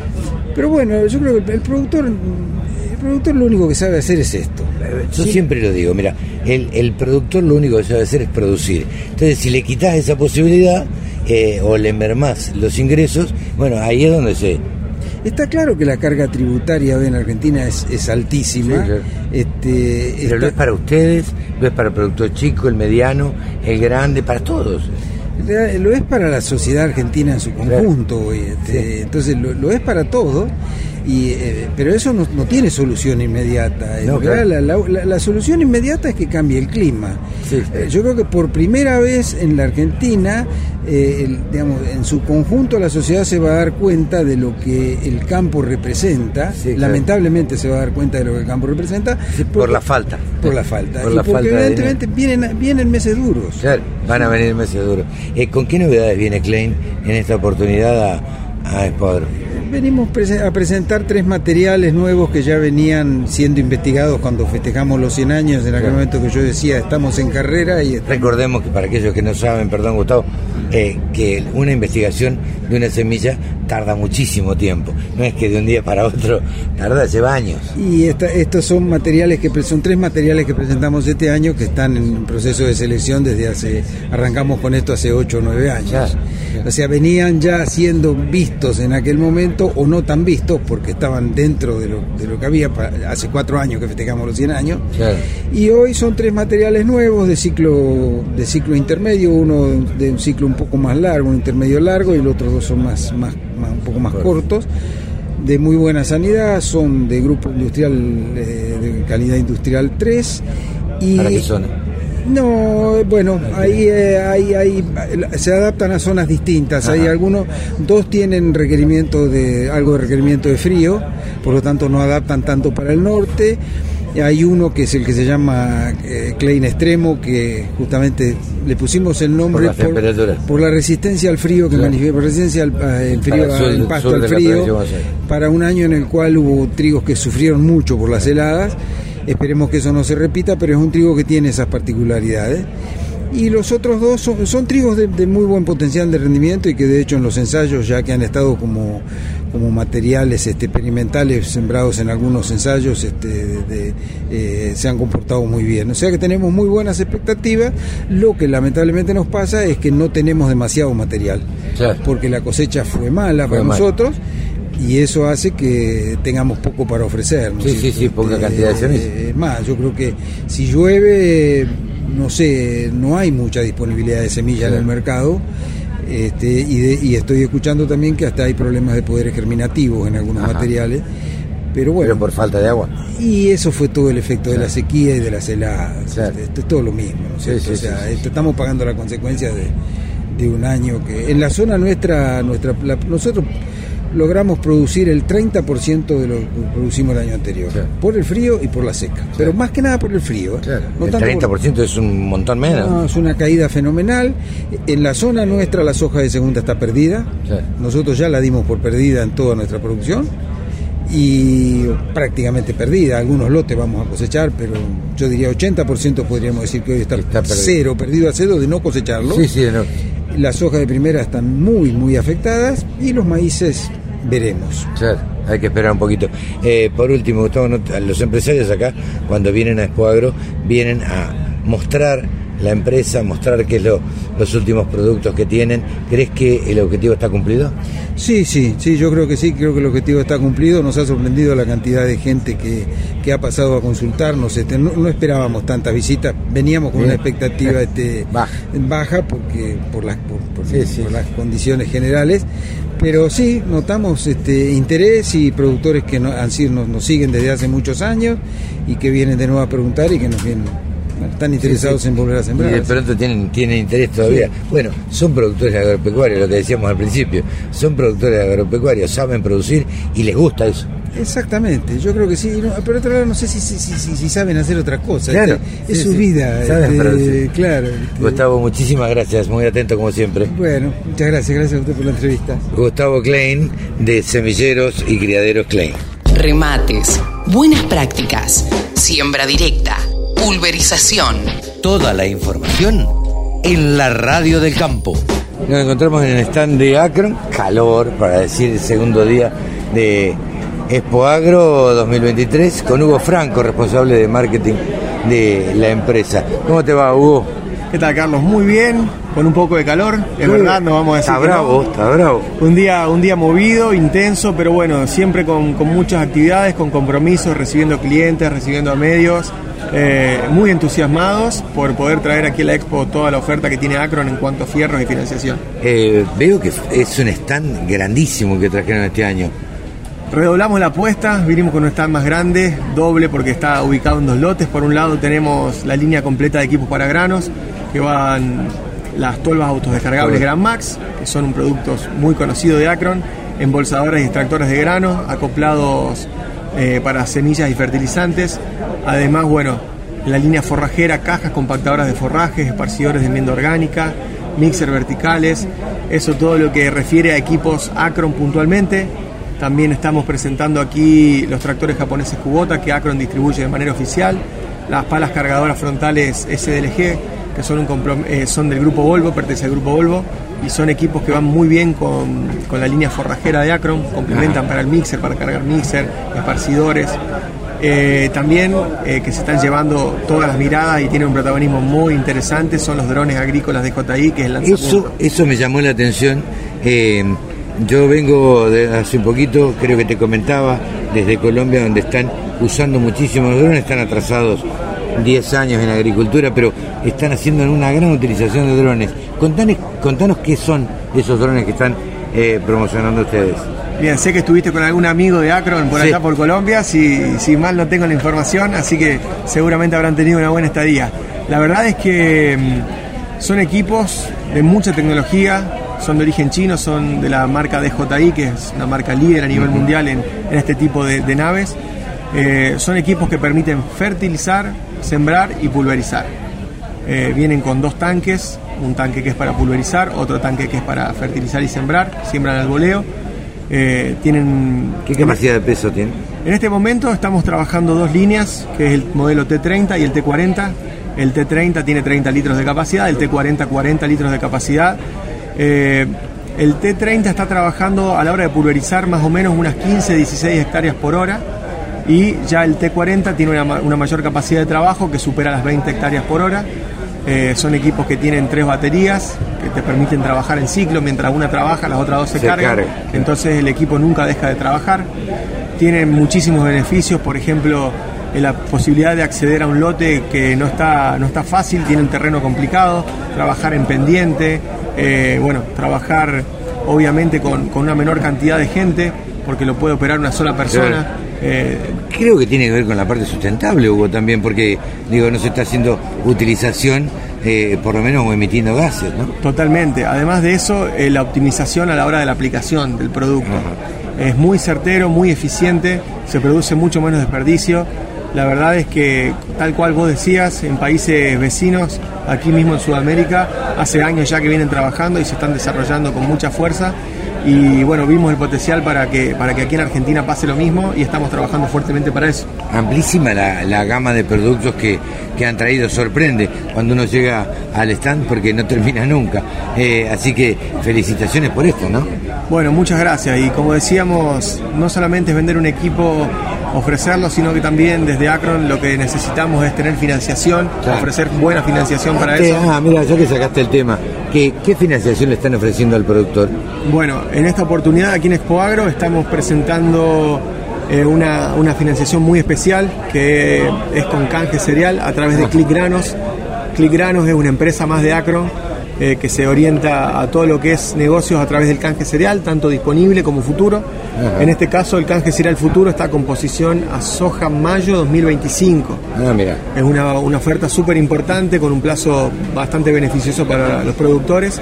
pero bueno, yo creo que el productor, el productor lo único que sabe hacer es esto. Yo siempre lo digo, mira, el, el productor lo único que sabe hacer es producir. Entonces, si le quitas esa posibilidad eh, o le mermás los ingresos, bueno, ahí es donde se... Está claro que la carga tributaria hoy en Argentina es, es altísima. Sí, claro. este, Pero lo es para ustedes, lo es para el productor chico, el mediano, el grande, para todos. Lo es para la sociedad argentina en su conjunto, este, entonces lo, lo es para todo, y, eh, pero eso no, no tiene solución inmediata. En No, claro. la, la- la solución inmediata es que cambie el clima. Sí. Eh, yo creo que por primera vez en la Argentina, eh, el- digamos, en su conjunto la sociedad se va a dar cuenta de lo que el campo representa, Sí, claro. lamentablemente se va a dar cuenta de lo que el campo representa, Sí, por la falta. por la falta. Por y porque falta de evidentemente vienen, vienen meses duros. Claro, van a venir meses duros. Eh, ¿Con qué novedades viene Klein en esta oportunidad a, a? Venimos a presentar tres materiales nuevos que ya venían siendo investigados cuando festejamos los 100 años, en aquel momento que yo decía estamos en carrera y estamos- Recordemos que para aquellos que no saben, perdón Gustavo, eh, que una investigación de una semilla tarda muchísimo tiempo. No es que de un día para otro tarda, lleva años. Y esta- estos son materiales que son tres materiales que presentamos este año que están en proceso de selección desde hace arrancamos con esto hace 8 o 9 años. O sea, venían ya siendo vistos en aquel momento o no tan vistos porque estaban dentro de lo, de lo que había pa- hace cuatro años que festejamos los 100 años. Y hoy son tres materiales nuevos de ciclo de ciclo intermedio, uno de un ciclo un poco más largo, un intermedio largo, y los otros dos son más, más, más- un poco más cortos, de muy buena sanidad, son de grupo industrial eh, de calidad industrial 3 y ¿Para qué zona? no, bueno, ahí, eh, ahí, ahí, se adaptan a zonas distintas. Hay algunos, dos tienen requerimiento de algo de requerimiento de frío, por lo tanto no adaptan tanto para el norte. Hay uno que es el que se llama eh, Klein Extremo, que justamente le pusimos el nombre Por la resistencia al frío que manifiesta, por resistencia al, al frío, Para el sur- al pasto al frío, para un año en el cual hubo trigos que sufrieron mucho por las heladas. Esperemos que eso no se repita, pero es un trigo que tiene esas particularidades. Y los otros dos son, son trigos de, de muy buen potencial de rendimiento y que de hecho en los ensayos, ya que han estado como, como materiales este, experimentales sembrados en algunos ensayos, este, de- eh, se han comportado muy bien. O sea que tenemos muy buenas expectativas. Lo que lamentablemente nos pasa es que no tenemos demasiado material, Claro. porque la cosecha fue mala Fue para nosotros y eso hace que tengamos poco para ofrecer. ¿no Sí, sí, sí, poca cantidad de semillas. eh, Es más, yo creo que si llueve, no sé, no hay mucha disponibilidad de semillas en el mercado. Este, y, de- y estoy escuchando también que hasta hay problemas de poderes germinativos en algunos Ajá. materiales. Pero bueno, Pero por falta de agua. y eso fue todo el efecto de la sequía y de las heladas. Claro. Esto es todo lo mismo. ¿no Sí, sí, o sea, sí, sí. esto- estamos pagando la consecuencia de, de un año que en la zona nuestra, nuestra la- nosotros logramos producir el 30% de lo que producimos el año anterior, Claro. por el frío y por la seca. Pero más que nada por el frío. ¿eh? No el tanto por- 30% es un montón menos. no, es una caída fenomenal. En la zona nuestra la soja de segunda está perdida. Nosotros ya la dimos por perdida en toda nuestra producción y prácticamente perdida. Algunos lotes vamos a cosechar, pero yo diría 80% podríamos decir que hoy está, Está perdido. cero, perdido a cero de no cosecharlo. Sí, sí, no. Las hojas de primera están muy, muy afectadas y los maíces veremos. Claro, hay que esperar un poquito. Eh, por último, Gustavo, los empresarios acá, cuando vienen a Expo Agro, vienen a mostrar la empresa, mostrar qué es lo, los últimos productos que tienen. ¿Crees que el objetivo está cumplido? Sí, sí, sí, yo creo que sí, creo que el objetivo está cumplido. Nos ha sorprendido la cantidad de gente que, que ha pasado a consultarnos. Este, no, no esperábamos tantas visitas, veníamos con Bien. una expectativa este, Baja. baja porque por las, por, por- Sí, sí. por las condiciones generales. Pero sí, notamos este interés y productores que no- han sido, nos, nos siguen desde hace muchos años y que vienen de nuevo a preguntar y que nos vienen, están interesados en volver a Y sembrar. de pronto tienen, tienen interés todavía. Bueno, son productores agropecuarios, lo que decíamos al principio. Son productores agropecuarios, saben producir y les gusta eso. Exactamente, yo creo que sí, no, pero otro lado no sé si, si, si, si- si saben hacer otra cosa, Claro, este, es sí, su sí, vida, saben este, producir. claro. este, Gustavo, muchísimas gracias, muy atento como siempre. bueno, muchas gracias, gracias a usted por la entrevista. Gustavo Klein, de Semilleros y Criaderos Klein. Remates, buenas prácticas, siembra directa, pulverización. Toda la información en la radio del campo. Nos encontramos en el stand de Akron, calor para decir el segundo día de Expo Agro 2023, con Hugo Franco, responsable de marketing de la empresa. ¿Cómo te va, Hugo? ¿Qué tal, Carlos? Muy bien, con un poco de calor, es verdad, no vamos a decir Está no. bravo, está bravo. Un día, un día movido, intenso, pero bueno, siempre con, con muchas actividades, con compromisos, recibiendo clientes, recibiendo a medios, eh, muy entusiasmados por poder traer aquí a la Expo toda la oferta que tiene Acron en cuanto a fierros y financiación. Eh, veo que es un stand grandísimo que trajeron este año. Redoblamos la apuesta, vinimos con un stand más grande, doble porque está ubicado en dos lotes. Por un lado tenemos la línea completa de equipos para granos, que van las tolvas autodescargables Gran Max, que son un producto muy conocido de Acron, embolsadoras y extractores de grano, acoplados eh, para semillas y fertilizantes. Además, bueno, la línea forrajera, cajas compactadoras de forrajes, esparcidores de enmienda orgánica, mixer verticales, eso todo lo que refiere a equipos Acron puntualmente. También estamos presentando aquí los tractores japoneses Kubota que Acron distribuye de manera oficial, las palas cargadoras frontales SDLG, que son, un eh, son del grupo Volvo, pertenece al grupo Volvo, y son equipos que van muy bien con, con la línea forrajera de Acron, complementan para el mixer, para cargar mixer, esparcidores. Eh, también eh, que se están llevando todas las miradas y tienen un protagonismo muy interesante son los drones agrícolas de JI, que es el lanzamiento. Eso, eso me llamó la atención. Eh, yo vengo de hace un poquito, creo que te comentaba, desde Colombia, donde están usando muchísimos drones, están atrasados 10 años en agricultura, pero están haciendo una gran utilización de drones. Contanos, contanos qué son esos drones que están eh, promocionando ustedes. Bien, sé que estuviste con algún amigo de Akron por Sí. allá por Colombia, si, si mal no tengo la información, así que seguramente habrán tenido una buena estadía. La verdad es que mm, son equipos de mucha tecnología, son de origen chino, son de la marca DJI, que es una marca líder a nivel mundial en, en este tipo de, de naves. Eh, son equipos que permiten fertilizar, sembrar y pulverizar. Eh, vienen con dos tanques, un tanque que es para pulverizar, otro tanque que es para fertilizar y sembrar, siembran al voleo. Eh, tienen ¿Qué capacidad de peso tienen? en este momento estamos trabajando dos líneas, que es el modelo T30 y el T40. El T30 tiene 30 litros de capacidad, el T40 40 litros de capacidad. Eh, el T30 está trabajando a la hora de pulverizar más o menos unas 15, 16 hectáreas por hora y ya el T40 tiene una, ma- una mayor capacidad de trabajo que supera las 20 hectáreas por hora. Eh, son equipos que tienen tres baterías que te permiten trabajar en ciclo, mientras una trabaja, las otras dos se, Se cargan. cargan. Entonces el equipo nunca deja de trabajar. Tienen muchísimos beneficios, por ejemplo, la posibilidad de acceder a un lote que no está, no está fácil, tiene un terreno complicado, trabajar en pendiente, eh, bueno, trabajar obviamente con, con una menor cantidad de gente, porque lo puede operar una sola persona. Eh, Creo que tiene que ver con la parte sustentable, Hugo, también, porque digo, no se está haciendo utilización, eh, por lo menos emitiendo gases, ¿no? Totalmente. Además de eso, eh, la optimización a la hora de la aplicación del producto. Es muy certero, muy eficiente, se produce mucho menos desperdicio. La verdad es que, tal cual vos decías, en países vecinos, aquí mismo en Sudamérica, hace años ya que vienen trabajando y se están desarrollando con mucha fuerza. Y bueno, vimos el potencial para que, para que aquí en Argentina pase lo mismo y estamos trabajando fuertemente para eso. Amplísima la, la gama de productos que, que han traído, sorprende cuando uno llega al stand porque no termina nunca. Eh, así que felicitaciones por esto, ¿no? Bueno, muchas gracias. Y como decíamos, no solamente es vender un equipo, ofrecerlo, sino que también desde Akron lo que necesitamos es tener financiación, Claro. ofrecer buena financiación para eso. Ah, mira, ya que sacaste el tema, ¿qué, ¿qué financiación le están ofreciendo al productor? Bueno, en esta oportunidad aquí en Expo Agro estamos presentando eh, una, una financiación muy especial que es con canje cereal a través de Click Granos. Click Granos es una empresa más de Acron eh, que se orienta a todo lo que es negocios a través del canje cereal, tanto disponible como futuro. Ajá. En este caso, el canje cereal futuro está con posición a soja mayo 2025. Ah, mira. Es una, una oferta súper importante con un plazo bastante beneficioso para los productores.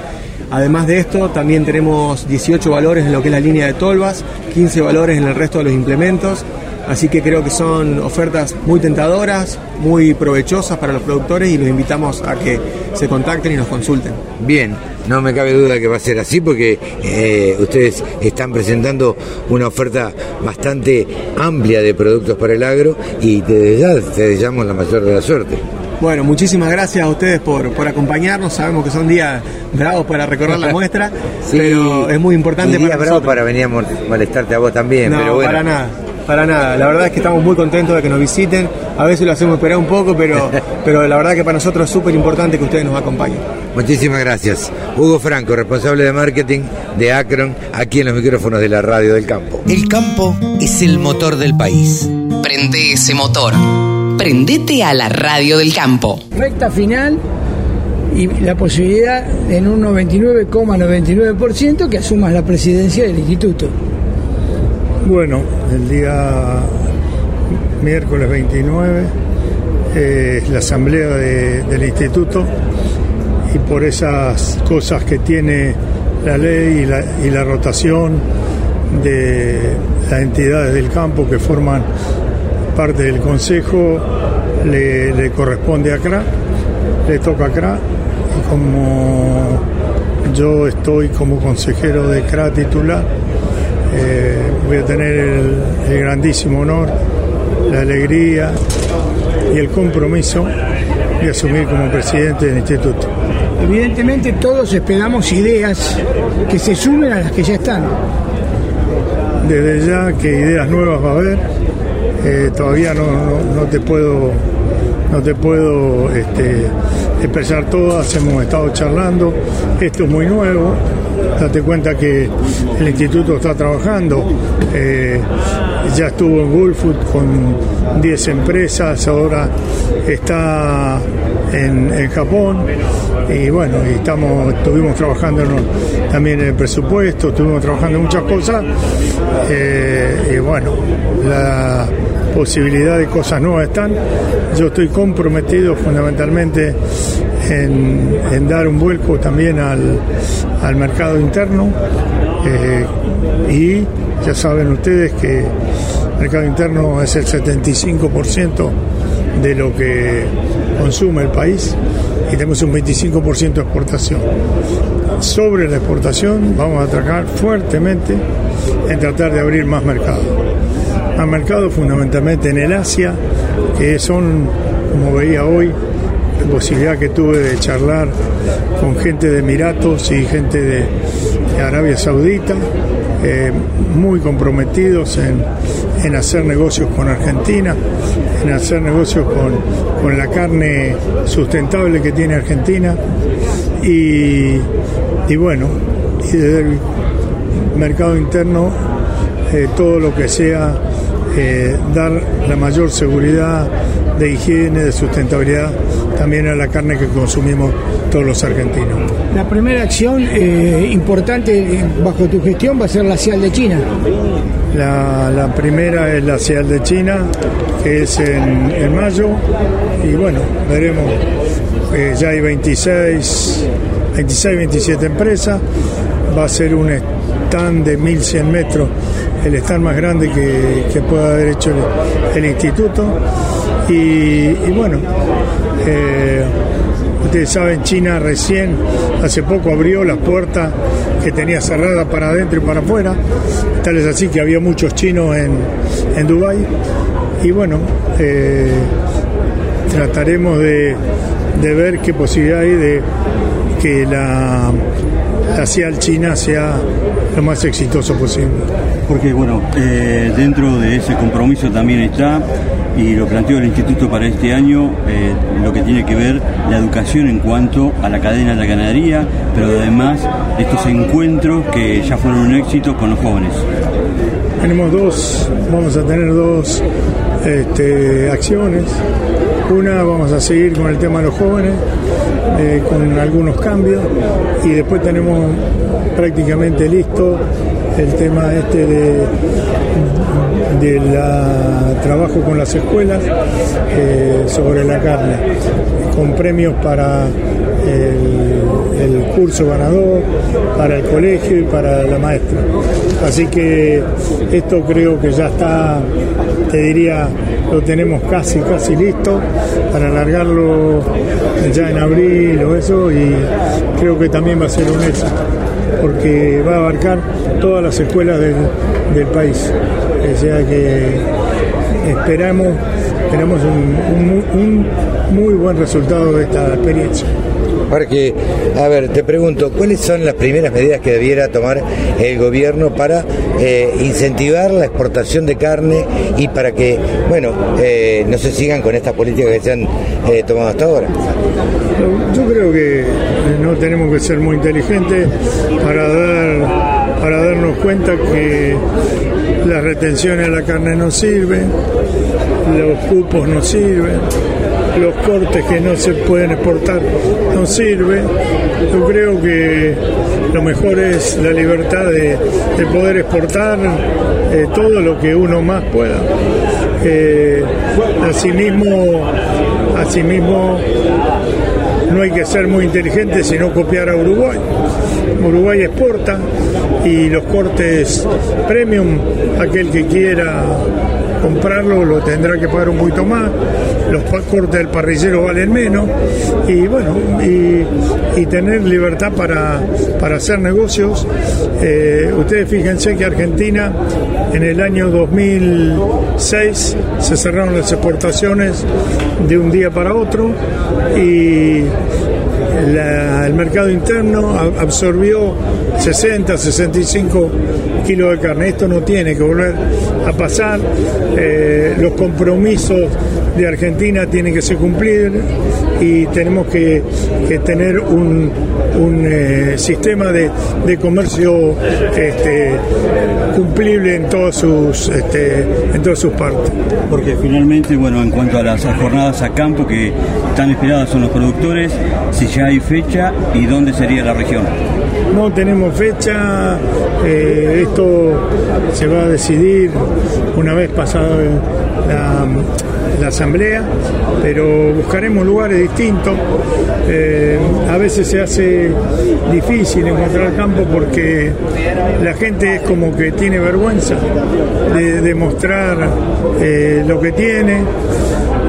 Además de esto, también tenemos 18 valores en lo que es la línea de tolvas, 15 valores en el resto de los implementos. Así que creo que son ofertas muy tentadoras, muy provechosas para los productores y los invitamos a que se contacten y nos consulten. Bien, no me cabe duda que va a ser así porque eh, ustedes están presentando una oferta bastante amplia de productos para el agro y desde ya te deseamos la mayor de la suerte. Bueno, muchísimas gracias a ustedes por, por acompañarnos. Sabemos que son días bravos para recorrer la muestra, pero es muy importante y día para bravo nosotros. para venir a mol- molestarte a vos también, No, pero bueno. para nada, para nada. La verdad es que estamos muy contentos de que nos visiten. A veces lo hacemos esperar un poco, pero, pero la verdad que para nosotros es súper importante que ustedes nos acompañen. Muchísimas gracias. Hugo Franco, responsable de marketing de Akron, aquí en los micrófonos de la radio del campo. El campo es el motor del país. Prende ese motor. Prendete a la radio del campo. recta final y la posibilidad en un 99,99% que asumas la presidencia del instituto. Bueno, el día miércoles 29 eh, es la asamblea de- del instituto y por esas cosas que tiene la ley y la, y la rotación de las entidades del campo que forman parte del consejo le, le corresponde a CRA, le toca a CRA y como yo estoy como consejero de CRA titular, eh, voy a tener el, el grandísimo honor, la alegría y el compromiso de asumir como presidente del instituto. Evidentemente todos esperamos ideas que se sumen a las que ya están. Desde ya que ideas nuevas va a haber, eh, todavía no, no, no te puedo no te puedo este, expresar todas, hemos estado charlando, esto es muy nuevo, date cuenta que el instituto está trabajando, eh, ya estuvo en Woolfood con 10 empresas, ahora está en, en Japón. Y bueno, estamos, estuvimos trabajando también en el presupuesto, estuvimos trabajando en muchas cosas. Eh, y bueno, la posibilidad de cosas nuevas están. Yo estoy comprometido fundamentalmente en, dar un vuelco también al, al mercado interno eh, y ya saben ustedes que el mercado interno es el 75% de lo que consume el país y tenemos un 25% de exportación. Sobre la exportación vamos a trabajar fuertemente en tratar de abrir más mercados. Más mercados fundamentalmente en el Asia, que son, como veía hoy, la posibilidad que tuve de charlar con gente de Emiratos y gente de, de Arabia Saudita, eh, muy comprometidos en, en hacer negocios con Argentina, en hacer negocios con, con la carne sustentable que tiene Argentina. Y, y bueno, y desde el mercado interno eh, todo lo que sea eh, dar la mayor seguridad de higiene, de sustentabilidad también a la carne que consumimos todos los argentinos. La primera acción eh, importante bajo tu gestión va a ser la CIAL de China. La, la primera es la CIAL de China, que es en, en mayo, y bueno, veremos. Eh, ya hay 26, 26, 27 empresas, va a ser un stand de 1100 metros, el stand más grande que, que pueda haber hecho el, instituto. Y, y bueno, eh, ustedes saben, China recién, hace poco abrió las puertas que tenía cerradas para adentro y para afuera, tal es así que había muchos chinos en, en Dubái. Y bueno, eh, trataremos de, de ver qué posibilidad hay de que la, la CIAL China sea lo más exitoso posible. Porque, bueno, eh, dentro de ese compromiso también está, y lo planteó el Instituto para este año, eh, lo que tiene que ver la educación en cuanto a la cadena de la ganadería, pero además estos encuentros que ya fueron un éxito con los jóvenes. Tenemos dos, vamos a tener dos este, acciones. Una, vamos a seguir con el tema de los jóvenes, eh, con algunos cambios, y después tenemos prácticamente listo el tema este de, de la trabajo con las escuelas eh, sobre la carne, con premios para el curso ganador, para el colegio y para la maestra. Así que esto creo que ya está, te diría, lo tenemos casi, casi listo para alargarlo ya en abril o eso y creo que también va a ser un éxito porque va a abarcar todas las escuelas del, del país. O sea que esperamos, esperamos un, muy buen resultado de esta experiencia. Porque, a ver, te pregunto, ¿cuáles son las primeras medidas que debiera tomar el gobierno para eh, incentivar la exportación de carne y para que, bueno, eh, no se sigan con estas políticas que se han eh, tomado hasta ahora? Yo creo que no tenemos que ser muy inteligentes para dar para darnos cuenta que las retenciones de la carne no sirven, los cupos no sirven, los cortes que no se pueden exportar no sirven. Yo creo que lo mejor es la libertad de, de poder exportar eh, todo lo que uno más pueda. Eh, asimismo, asimismo no hay que ser muy inteligente sino copiar a Uruguay. Uruguay exporta y los cortes premium, aquel que quiera comprarlo lo tendrá que pagar un poquito más, los cortes del parrillero valen menos y bueno, y, tener libertad para, para hacer negocios. Eh, ustedes fíjense que Argentina en el año 2006 se cerraron las exportaciones de un día para otro y el mercado interno absorbió 60, 65 kilos de carne. Esto no tiene que volver a pasar. Eh, los compromisos de Argentina tienen que ser cumplidos y tenemos que, tener un, eh, sistema de, comercio este, cumplible en todas sus este, en todas sus partes. Porque finalmente, bueno, en cuanto a las jornadas a campo que están esperadas son los productores, si ya hay fecha y dónde sería la región. No tenemos fecha, eh, esto se va a decidir una vez pasada la, asamblea, pero buscaremos lugares distintos. Eh, a veces se hace difícil encontrar campo porque la gente es como que tiene vergüenza de demostrar eh, lo que tiene.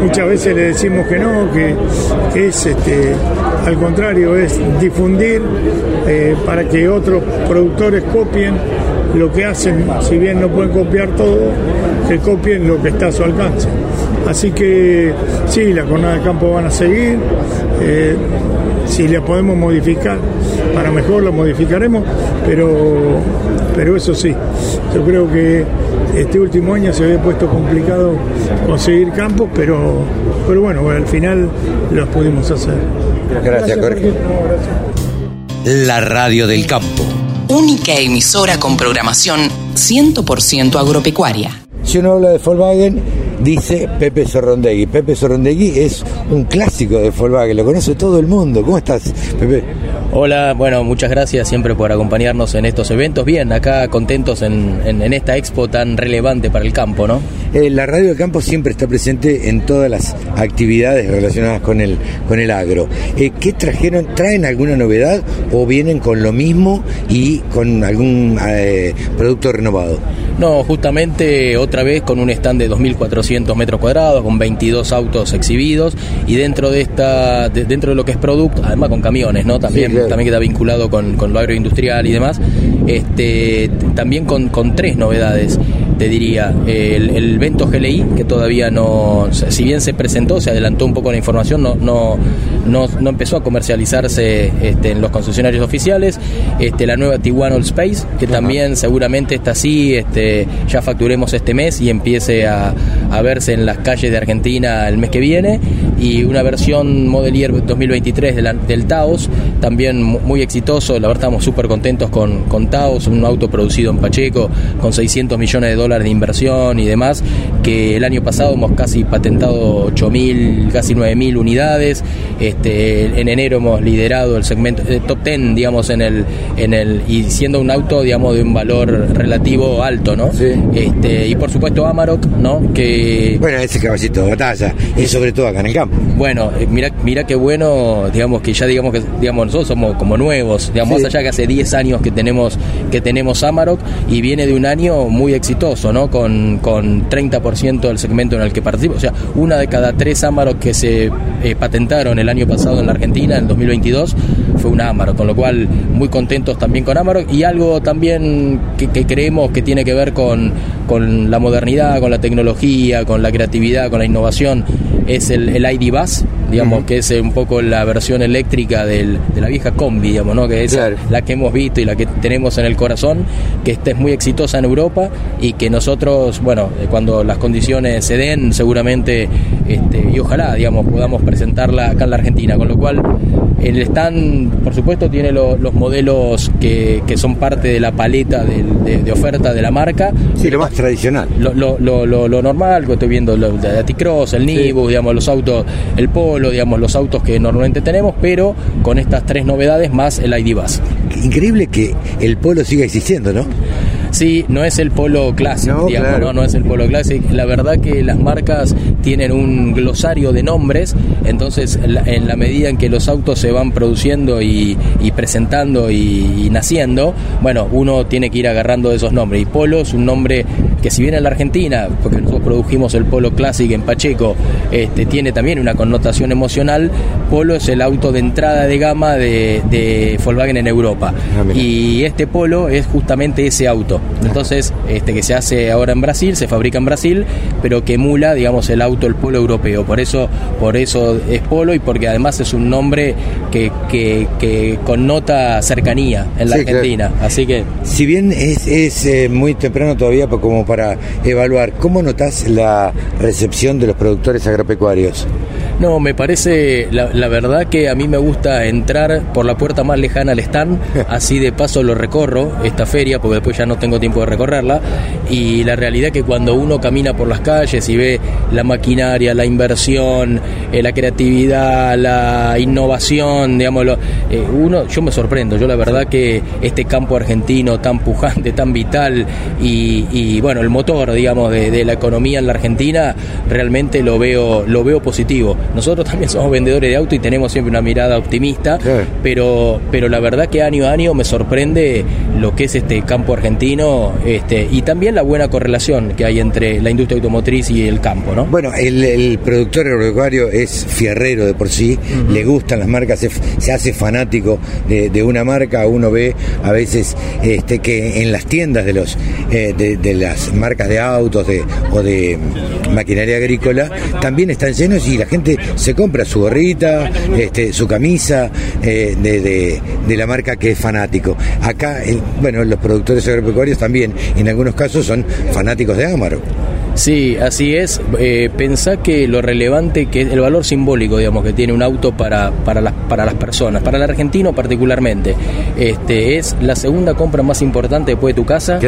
Muchas veces le decimos que no, que, es este, al contrario, es difundir eh, para que otros productores copien lo que hacen, si bien no pueden copiar todo, que copien lo que está a su alcance. Así que sí, las jornadas de campo van a seguir, eh, si las podemos modificar para mejor lo modificaremos, pero, pero eso sí, yo creo que este último año se había puesto complicado conseguir campos, pero, pero bueno, al final los pudimos hacer. Gracias, Jorge. La radio del campo. Única emisora con programación 100% agropecuaria. Si uno habla de Volkswagen, dice Pepe Sorrondegui. Pepe Sorrondegui es un clásico de Volkswagen, lo conoce todo el mundo. ¿Cómo estás, Pepe? Hola, bueno, muchas gracias siempre por acompañarnos en estos eventos. Bien, acá contentos en, esta expo tan relevante para el campo, ¿no? Eh, la radio del campo siempre está presente en todas las actividades relacionadas con el, con el agro. Eh, ¿Qué trajeron? ¿Traen alguna novedad o vienen con lo mismo y con algún eh, producto renovado? No, justamente otra vez con un stand de 2.400 metros cuadrados, con 22 autos exhibidos y dentro de esta, dentro de lo que es producto, además con camiones, ¿no? También, también queda vinculado con, lo agroindustrial y demás. Este, también con, con tres novedades te diría. El, el Vento GLI, que todavía no, si bien se presentó, se adelantó un poco la información, no, no, no, empezó a comercializarse este, en los concesionarios oficiales. Este, la nueva Tiguan All Space, que también seguramente está así, este, ya facturemos este mes y empiece a, a verse en las calles de Argentina el mes que viene. Y una versión Modelier 2023 del Taos, también muy exitoso. La verdad, estamos súper contentos con, con Taos, un auto producido en Pacheco con 600 millones de dólares de inversión y demás, que el año pasado hemos casi patentado 8.000, casi 9.000 unidades. Este, en enero hemos liderado el segmento eh, top 10, digamos, en el, en el, y siendo un auto, digamos, de un valor relativo alto, ¿no? Este, y por supuesto Amarok, ¿no? Que... Bueno, ese caballito de batalla, y sobre todo acá en el campo. Bueno, eh, mira, mira qué bueno, digamos, que ya digamos que, digamos, nosotros somos como nuevos, digamos, más allá que hace 10 años que tenemos, que tenemos Amarok, y viene de un año muy exitoso ¿no? Con, con 30% del segmento en el que participa. O sea, una de cada tres Amarok que se eh, patentaron el año pasado en la Argentina, en 2022, fue un Amarok, con lo cual muy contentos también con Amarok y algo también que, creemos que tiene que ver con, con, la modernidad, con la tecnología, con la creatividad, con la innovación, es el, el ID Bus, digamos, que es un poco la versión eléctrica del, de la vieja combi, digamos, ¿no? Que es la que hemos visto y la que tenemos en el corazón, que esta es muy exitosa en Europa y que nosotros, bueno, eh, cuando las condiciones se den, seguramente, este, y ojalá, digamos, podamos presentarla acá en la Argentina, con lo cual el stand, por supuesto, tiene los modelos que, que, son parte de la paleta de, oferta de la marca. Sí, lo más tradicional. Lo, lo, lo, lo normal, que estoy viendo, el Aticross, el Nibus, digamos, los autos, el Polo, digamos, los autos que normalmente tenemos, pero con estas tres novedades más el ID Bus. Increíble que el Polo siga existiendo, ¿no? Sí, no es el polo clásico, no, no, es el polo clásico. La verdad que las marcas tienen un glosario de nombres, entonces en la medida en que los autos se van produciendo y, presentando y, naciendo, bueno, uno tiene que ir agarrando esos nombres. Y polo es un nombre que si bien en la Argentina, porque nosotros produjimos el Polo Classic en Pacheco, este, tiene también una connotación emocional, Polo es el auto de entrada de gama de, de Volkswagen en Europa. y este Polo es justamente ese auto. Entonces, este que se hace ahora en Brasil, se fabrica en Brasil, pero que emula, digamos, el auto, el Polo europeo. Por eso, por eso es Polo y porque además es un nombre que, que, que connota cercanía en la Sí, claro. Argentina. Así que Si bien es, es, eh, muy temprano todavía como para evaluar, ¿cómo notas la recepción de los productores agropecuarios? No, me parece, la, la verdad que a mí me gusta entrar por la puerta más lejana al stand, así de paso lo recorro, esta feria, porque después ya no tengo tiempo de recorrerla, y la realidad que cuando uno camina por las calles y ve la maquinaria, la inversión, eh, la creatividad, la innovación, digamos, lo- eh, uno, yo me sorprendo, yo la verdad que este campo argentino tan pujante, tan vital, y, y, bueno, el motor, digamos, de, de la economía en la Argentina, realmente lo veo, lo veo positivo. Nosotros también somos vendedores de auto y tenemos siempre una mirada optimista, pero, pero la verdad que año a año me sorprende lo que es este campo argentino este, y también la buena correlación que hay entre la industria automotriz y el campo, ¿no? Bueno, el, el productor agropecuario es fierrero de por sí, le gustan las marcas, se, se hace fanático de, de una marca, uno ve a veces este, que en las tiendas de los eh, de, de las marcas de autos de, o de maquinaria agrícola también están llenos y la gente se compra su gorrita, este, su camisa eh, de, de- la marca que es fanático. Acá, bueno, los productores agropecuarios también, en algunos casos son fanáticos de Amaro. Sí, así es. Eh, pensá que lo relevante que es el valor simbólico, digamos, que tiene un auto para, para, las, para las personas, para el argentino particularmente, este, es la segunda compra más importante después de tu casa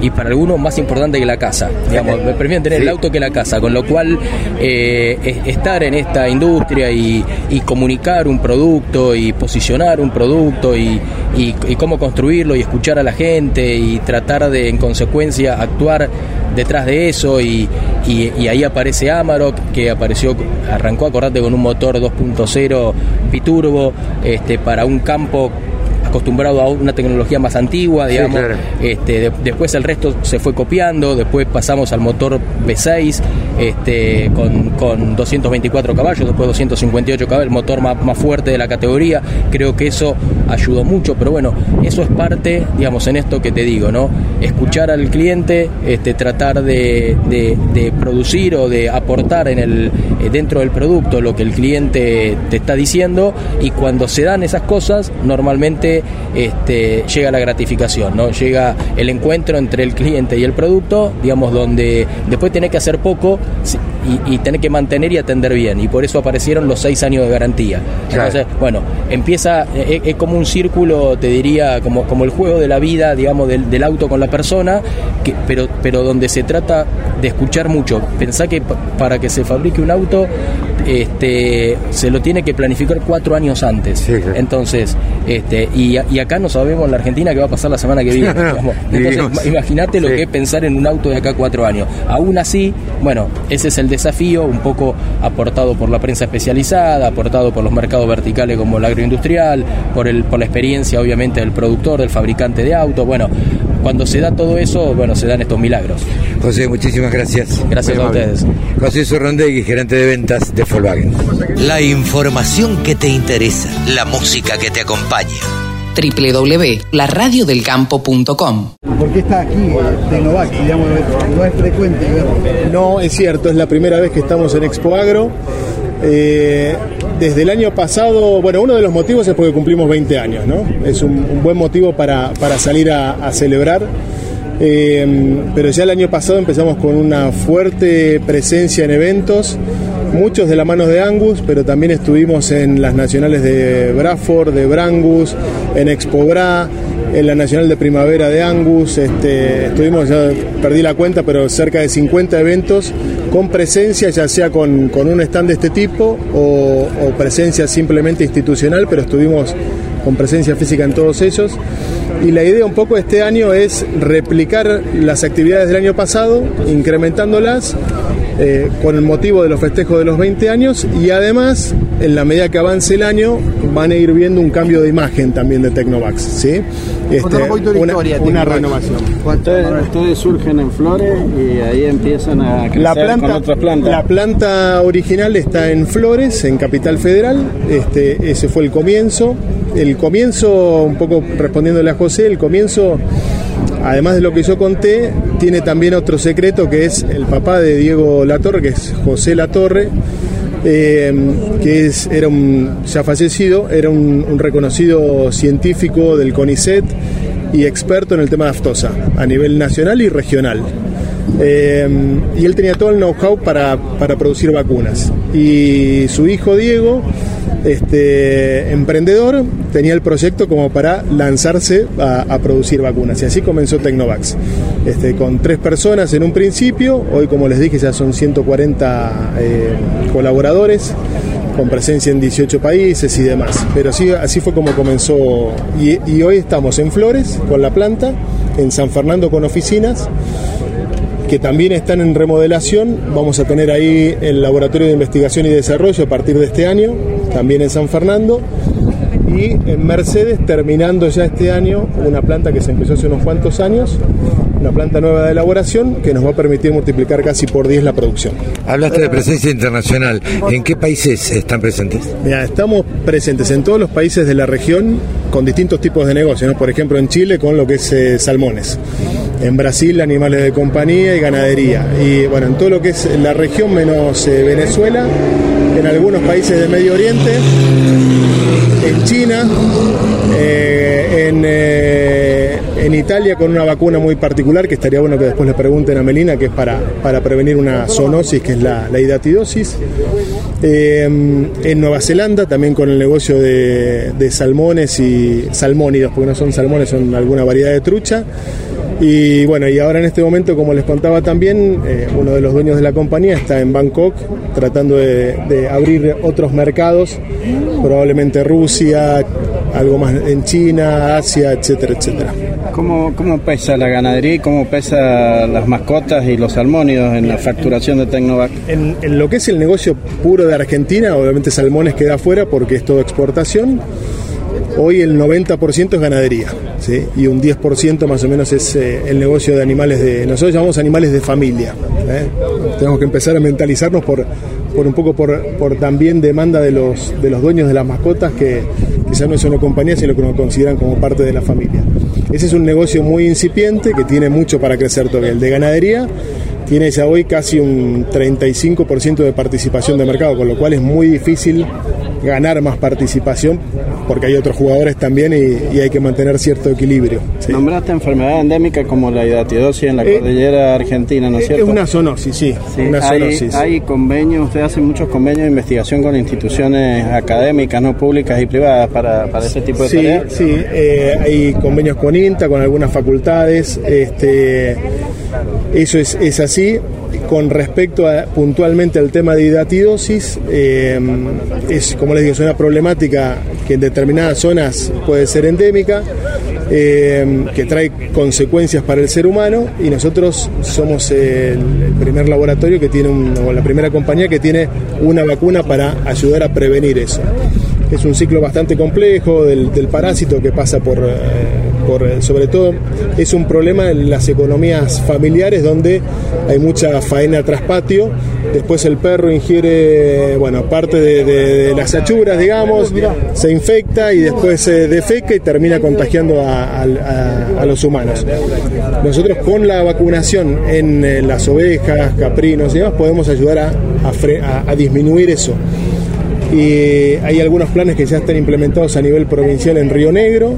y para algunos más importante que la casa. Digamos, me prefieren tener el auto que la casa, con lo cual eh, es- estar en esta industria y, y comunicar un producto y posicionar un producto y, y- y cómo construirlo y escuchar a la gente y tratar de en consecuencia actuar detrás de eso y, y- ahí aparece Amarok que apareció arrancó acordate con un motor 2.0 biturbo este para un campo acostumbrado a una tecnología más antigua, Sí, digamos. claro. Este, de- después el resto se fue copiando, después pasamos al motor V6 este, con, con 224 caballos, después 258 caballos, el motor más, más fuerte de la categoría. Creo que eso ayudó mucho, pero bueno, eso es parte, digamos, en esto que te digo, ¿no? Escuchar al cliente, este, tratar de, de- de producir o de aportar en el, eh, dentro del producto lo que el cliente te está diciendo y cuando se dan esas cosas, normalmente este, llega la gratificación, ¿no? Llega el encuentro entre el cliente y el producto, digamos, donde después tenés que hacer poco y, y tenés que mantener y atender bien. Y por eso aparecieron los seis años de garantía. Entonces, bueno, empieza, eh, es, es como un círculo, te diría, como, como el juego de la vida, digamos, del, del auto con la persona, que, pero, pero donde se trata de escuchar mucho. Pensá que pa- para que se fabrique un auto, este, se lo tiene que planificar cuatro años antes. Entonces, este, y, y acá no sabemos en la Argentina qué va a pasar la semana que viene. digamos. Entonces, imagínate lo que es pensar en un auto de acá cuatro años. Aún así, bueno, ese es el desafío, un poco aportado por la prensa especializada, aportado por los mercados verticales como el agroindustrial, por, el, por la experiencia obviamente del productor, del fabricante de autos. Bueno, cuando se da todo eso, bueno, se dan estos milagros. José, muchísimas gracias. Gracias Muy a amable. ustedes. José Sorrondegui, gerente de ventas de Volkswagen. La información que te interesa, la música que te acompaña. www.laradiodelcampo.com ¿Por qué está aquí eh, Tecnovac? Digamos, no es frecuente verlo. No, es cierto, es la primera vez que estamos en Expo Agro. Eh, desde el año pasado, bueno, uno de los motivos es porque cumplimos 20 años, ¿no? Es un, buen motivo para, para salir a, celebrar. Eh, pero ya el año pasado empezamos con una fuerte presencia en eventos, muchos de la mano de Angus, pero también estuvimos en las nacionales de Bradford, de Brangus, en Expo Bra, en la Nacional de Primavera de Angus, este, estuvimos, ya perdí la cuenta, pero cerca de 50 eventos con presencia, ya sea con, un stand de este tipo o, o presencia simplemente institucional, pero estuvimos con presencia física en todos ellos. Y la idea un poco este año es replicar las actividades del año pasado, incrementándolas eh, con el motivo de los festejos de los 20 años y además, en la medida que avance el año, van a ir viendo un cambio de imagen también de Tecnovax, ¿sí? Este, una, una renovación. Ustedes, ustedes surgen en Flores y ahí empiezan a crecer La planta, con otras plantas. la planta original está en Flores, en Capital Federal. Este, ese fue el comienzo. El comienzo, un poco respondiéndole a José, el comienzo, además de lo que yo conté, tiene también otro secreto que es el papá de Diego Latorre, que es José Latorre. eh, que es, era un, ya fallecido, era un, reconocido científico del CONICET y experto en el tema de aftosa a nivel nacional y regional. Eh, y él tenía todo el know-how para, para producir vacunas. Y su hijo Diego, este, emprendedor, tenía el proyecto como para lanzarse a, producir vacunas. Y así comenzó Tecnovax. Este, con tres personas en un principio, hoy como les dije ya son 140 eh, colaboradores con presencia en 18 países y demás. Pero así, así fue como comenzó. Y hoy estamos en Flores con la planta, en San Fernando con oficinas que también están en remodelación. Vamos a tener ahí el Laboratorio de Investigación y Desarrollo a partir de este año, también en San Fernando. Y en Mercedes, terminando ya este año, una planta que se empezó hace unos cuantos años, una planta nueva de elaboración que nos va a permitir multiplicar casi por 10 la producción. Hablaste de presencia internacional. ¿En qué países están presentes? Mira, estamos presentes en todos los países de la región con distintos tipos de negocios, ¿no? por ejemplo en Chile con lo que es eh, salmones, en Brasil animales de compañía y ganadería, y bueno, en todo lo que es la región menos eh, Venezuela, en algunos países del Medio Oriente, en China, eh, en, eh, en Italia con una vacuna muy particular que estaría bueno que después le pregunten a Melina, que es para, para prevenir una zoonosis, que es la, la hidatidosis. Eh, en Nueva Zelanda también con el negocio de, de salmones y salmónidos, porque no son salmones, son alguna variedad de trucha. Y bueno, y ahora en este momento, como les contaba también, eh, uno de los dueños de la compañía está en Bangkok tratando de, de abrir otros mercados, probablemente Rusia, algo más en China, Asia, etcétera, etcétera. ¿Cómo, ¿Cómo pesa la ganadería y cómo pesa las mascotas y los salmónidos en la facturación de Tecnovac? En, en lo que es el negocio puro de Argentina, obviamente salmones queda afuera porque es todo exportación. Hoy el 90% es ganadería y un 10% más o menos es eh, el negocio de animales de. Nosotros llamamos animales de familia. ¿eh? Tenemos que empezar a mentalizarnos por, por un poco por, por también demanda de los, de los dueños de las mascotas que quizás no es una compañía, sino que nos consideran como parte de la familia. Ese es un negocio muy incipiente que tiene mucho para crecer todavía. El de ganadería tiene ya hoy casi un 35% de participación de mercado, con lo cual es muy difícil ganar más participación porque hay otros jugadores también y, y hay que mantener cierto equilibrio. sí. Nombraste enfermedad endémica como la hidatidosis en la Eh, cordillera argentina, ¿no es Es cierto? una zoonosis, sí. Sí, una hay, zoonosis. hay convenios, usted hace muchos convenios de investigación con instituciones académicas, no públicas y privadas para, para ese tipo de Sí, tareas. sí, eh, hay convenios con INTA, con algunas facultades, este, eso es, es así. Con respecto a, puntualmente al tema de hidatidosis, eh, es, como les digo, es una problemática en determinadas zonas puede ser endémica, eh, que trae consecuencias para el ser humano y nosotros somos el, el primer laboratorio que tiene, un- o la primera compañía que tiene una vacuna para ayudar a prevenir eso. Es un ciclo bastante complejo del, del parásito que pasa por, eh, por, eh, sobre todo, es un problema en las economías familiares donde hay mucha faena tras patio. Después el perro ingiere, bueno, parte de, de- de las achuras, digamos, se infecta y después se defeca y termina contagiando a, a- a- a los humanos. Nosotros con la vacunación en eh, las ovejas, caprinos y demás podemos ayudar a disminuir eso y hay algunos planes que ya están implementados a nivel provincial en Río Negro.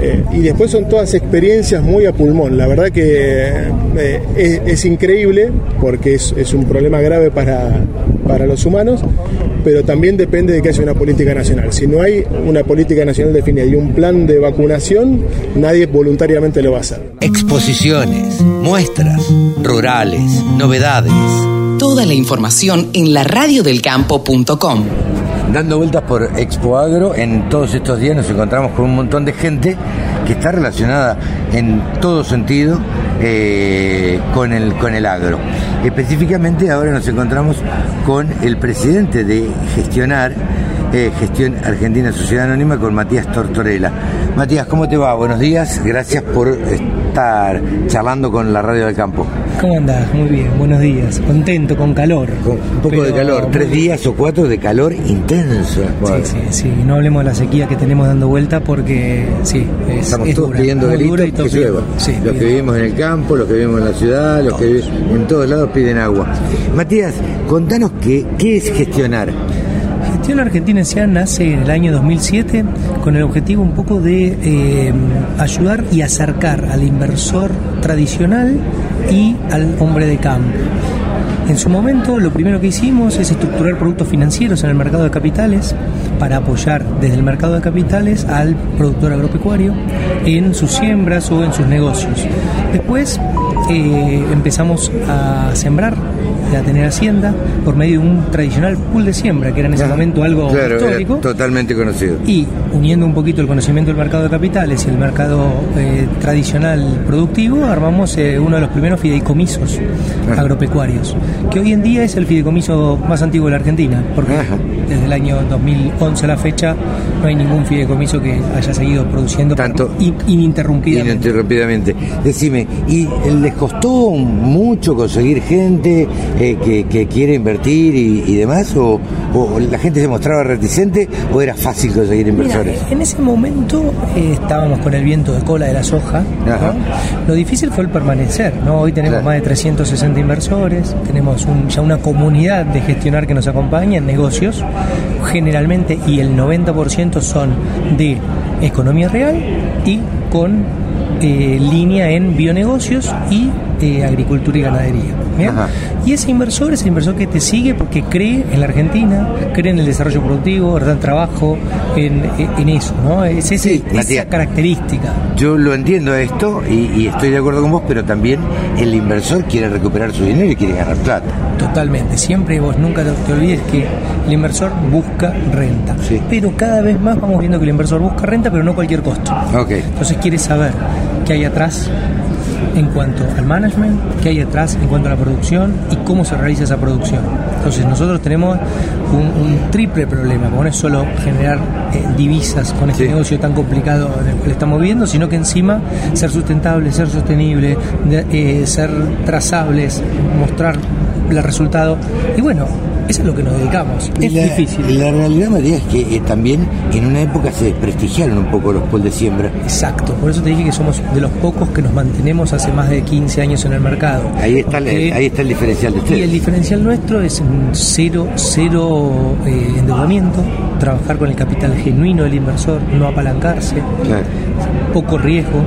eh, y después son todas experiencias muy a pulmón. La verdad que eh, es, es increíble porque es, es un problema grave para, para los humanos, pero también depende de que haya una política nacional. Si no hay una política nacional definida y un plan de vacunación, nadie voluntariamente lo va a hacer. Exposiciones, muestras, rurales, novedades. Toda la información en laradiodelcampo.com. dando vueltas por Expo Agro. En todos estos días nos encontramos con un montón de gente que está relacionada en todo sentido eh, con, el, con el agro. Específicamente ahora nos encontramos con el presidente de Gestionar, eh, Gestión Argentina Sociedad Anónima, con Matías Tortorella. Matías, ¿cómo te va? Buenos días, gracias por estar charlando con la Radio del Campo. ¿Cómo andás? Muy bien, buenos días. Contento, con calor. Con un poco de calor, tres días o cuatro de calor intenso. Sí, sí, sí. No hablemos de la sequía que tenemos dando vuelta porque sí, es, Estamos es todos dura, pidiendo dura y que todos llueva. sí, los que vivimos en el campo, los que vivimos en la ciudad, los que viven en todos lados piden agua. Matías, contanos qué, qué es gestionar. Gestión Argentina S.A. nace en el año 2007 con el objetivo un poco de eh, ayudar y acercar al inversor tradicional y al hombre de campo. En su momento, lo primero que hicimos es estructurar productos financieros en el mercado de capitales para apoyar desde el mercado de capitales al productor agropecuario en sus siembras o en sus negocios. Después eh, empezamos a sembrar y a tener hacienda por medio de un tradicional pool de siembra, que era en ese momento algo Claro, histórico. totalmente conocido. Y uniendo un poquito el conocimiento del mercado de capitales y el mercado eh, tradicional productivo, armamos eh, uno de los primeros fideicomisos agropecuarios, que hoy en día es el fideicomiso más antiguo de la Argentina, porque desde el año 2011 a la fecha no hay ningún fideicomiso que haya seguido produciendo Tanto in- ininterrumpidamente. Ininterrumpidamente. Decime, ¿y les costó mucho conseguir gente eh, que, que quiere invertir y, y demás? O, o la gente se mostraba reticente o era fácil conseguir inversores? Mira, en ese momento eh, estábamos con el viento de cola de la soja. Lo difícil fue el permanecer. ¿no? Hoy tenemos más de 360 inversores, tenemos un- ya una comunidad de gestionar que nos acompaña en negocios, generalmente, y el 90% son de economía real y con eh, línea en bionegocios y eh, agricultura y ganadería. Y ese inversor es el inversor que te sigue porque cree en la Argentina, cree en el desarrollo productivo, el trabajo, en, en eso, ¿no? Es ese- esa Matías. característica. Yo lo entiendo esto y, y estoy de acuerdo con vos, pero también el inversor quiere recuperar su dinero y quiere ganar plata. Totalmente, siempre vos nunca te, te olvides que el inversor busca renta. Pero cada vez más vamos viendo que el inversor busca renta, pero no cualquier costo. Entonces quiere saber qué hay atrás en cuanto al management, qué hay atrás en cuanto a la producción y cómo se realiza esa producción. Entonces nosotros tenemos un, un triple problema, no es solo generar eh, divisas con este negocio tan complicado en el que estamos viviendo, sino que encima ser sustentable, ser sostenible, de- eh, ser trazables, mostrar el resultado. Y bueno, eso es lo que nos dedicamos. Es la, difícil. La realidad, Matías, es que eh, también en una época se desprestigiaron un poco los pools de siembra. Exacto, por eso te dije que somos de los pocos que nos mantenemos hace más de 15 años en el mercado. Ahí está, el- ahí está el diferencial de Y el ustedes. diferencial nuestro es un cero, cero eh, endeudamiento, trabajar con el capital genuino del inversor, no apalancarse, poco riesgo.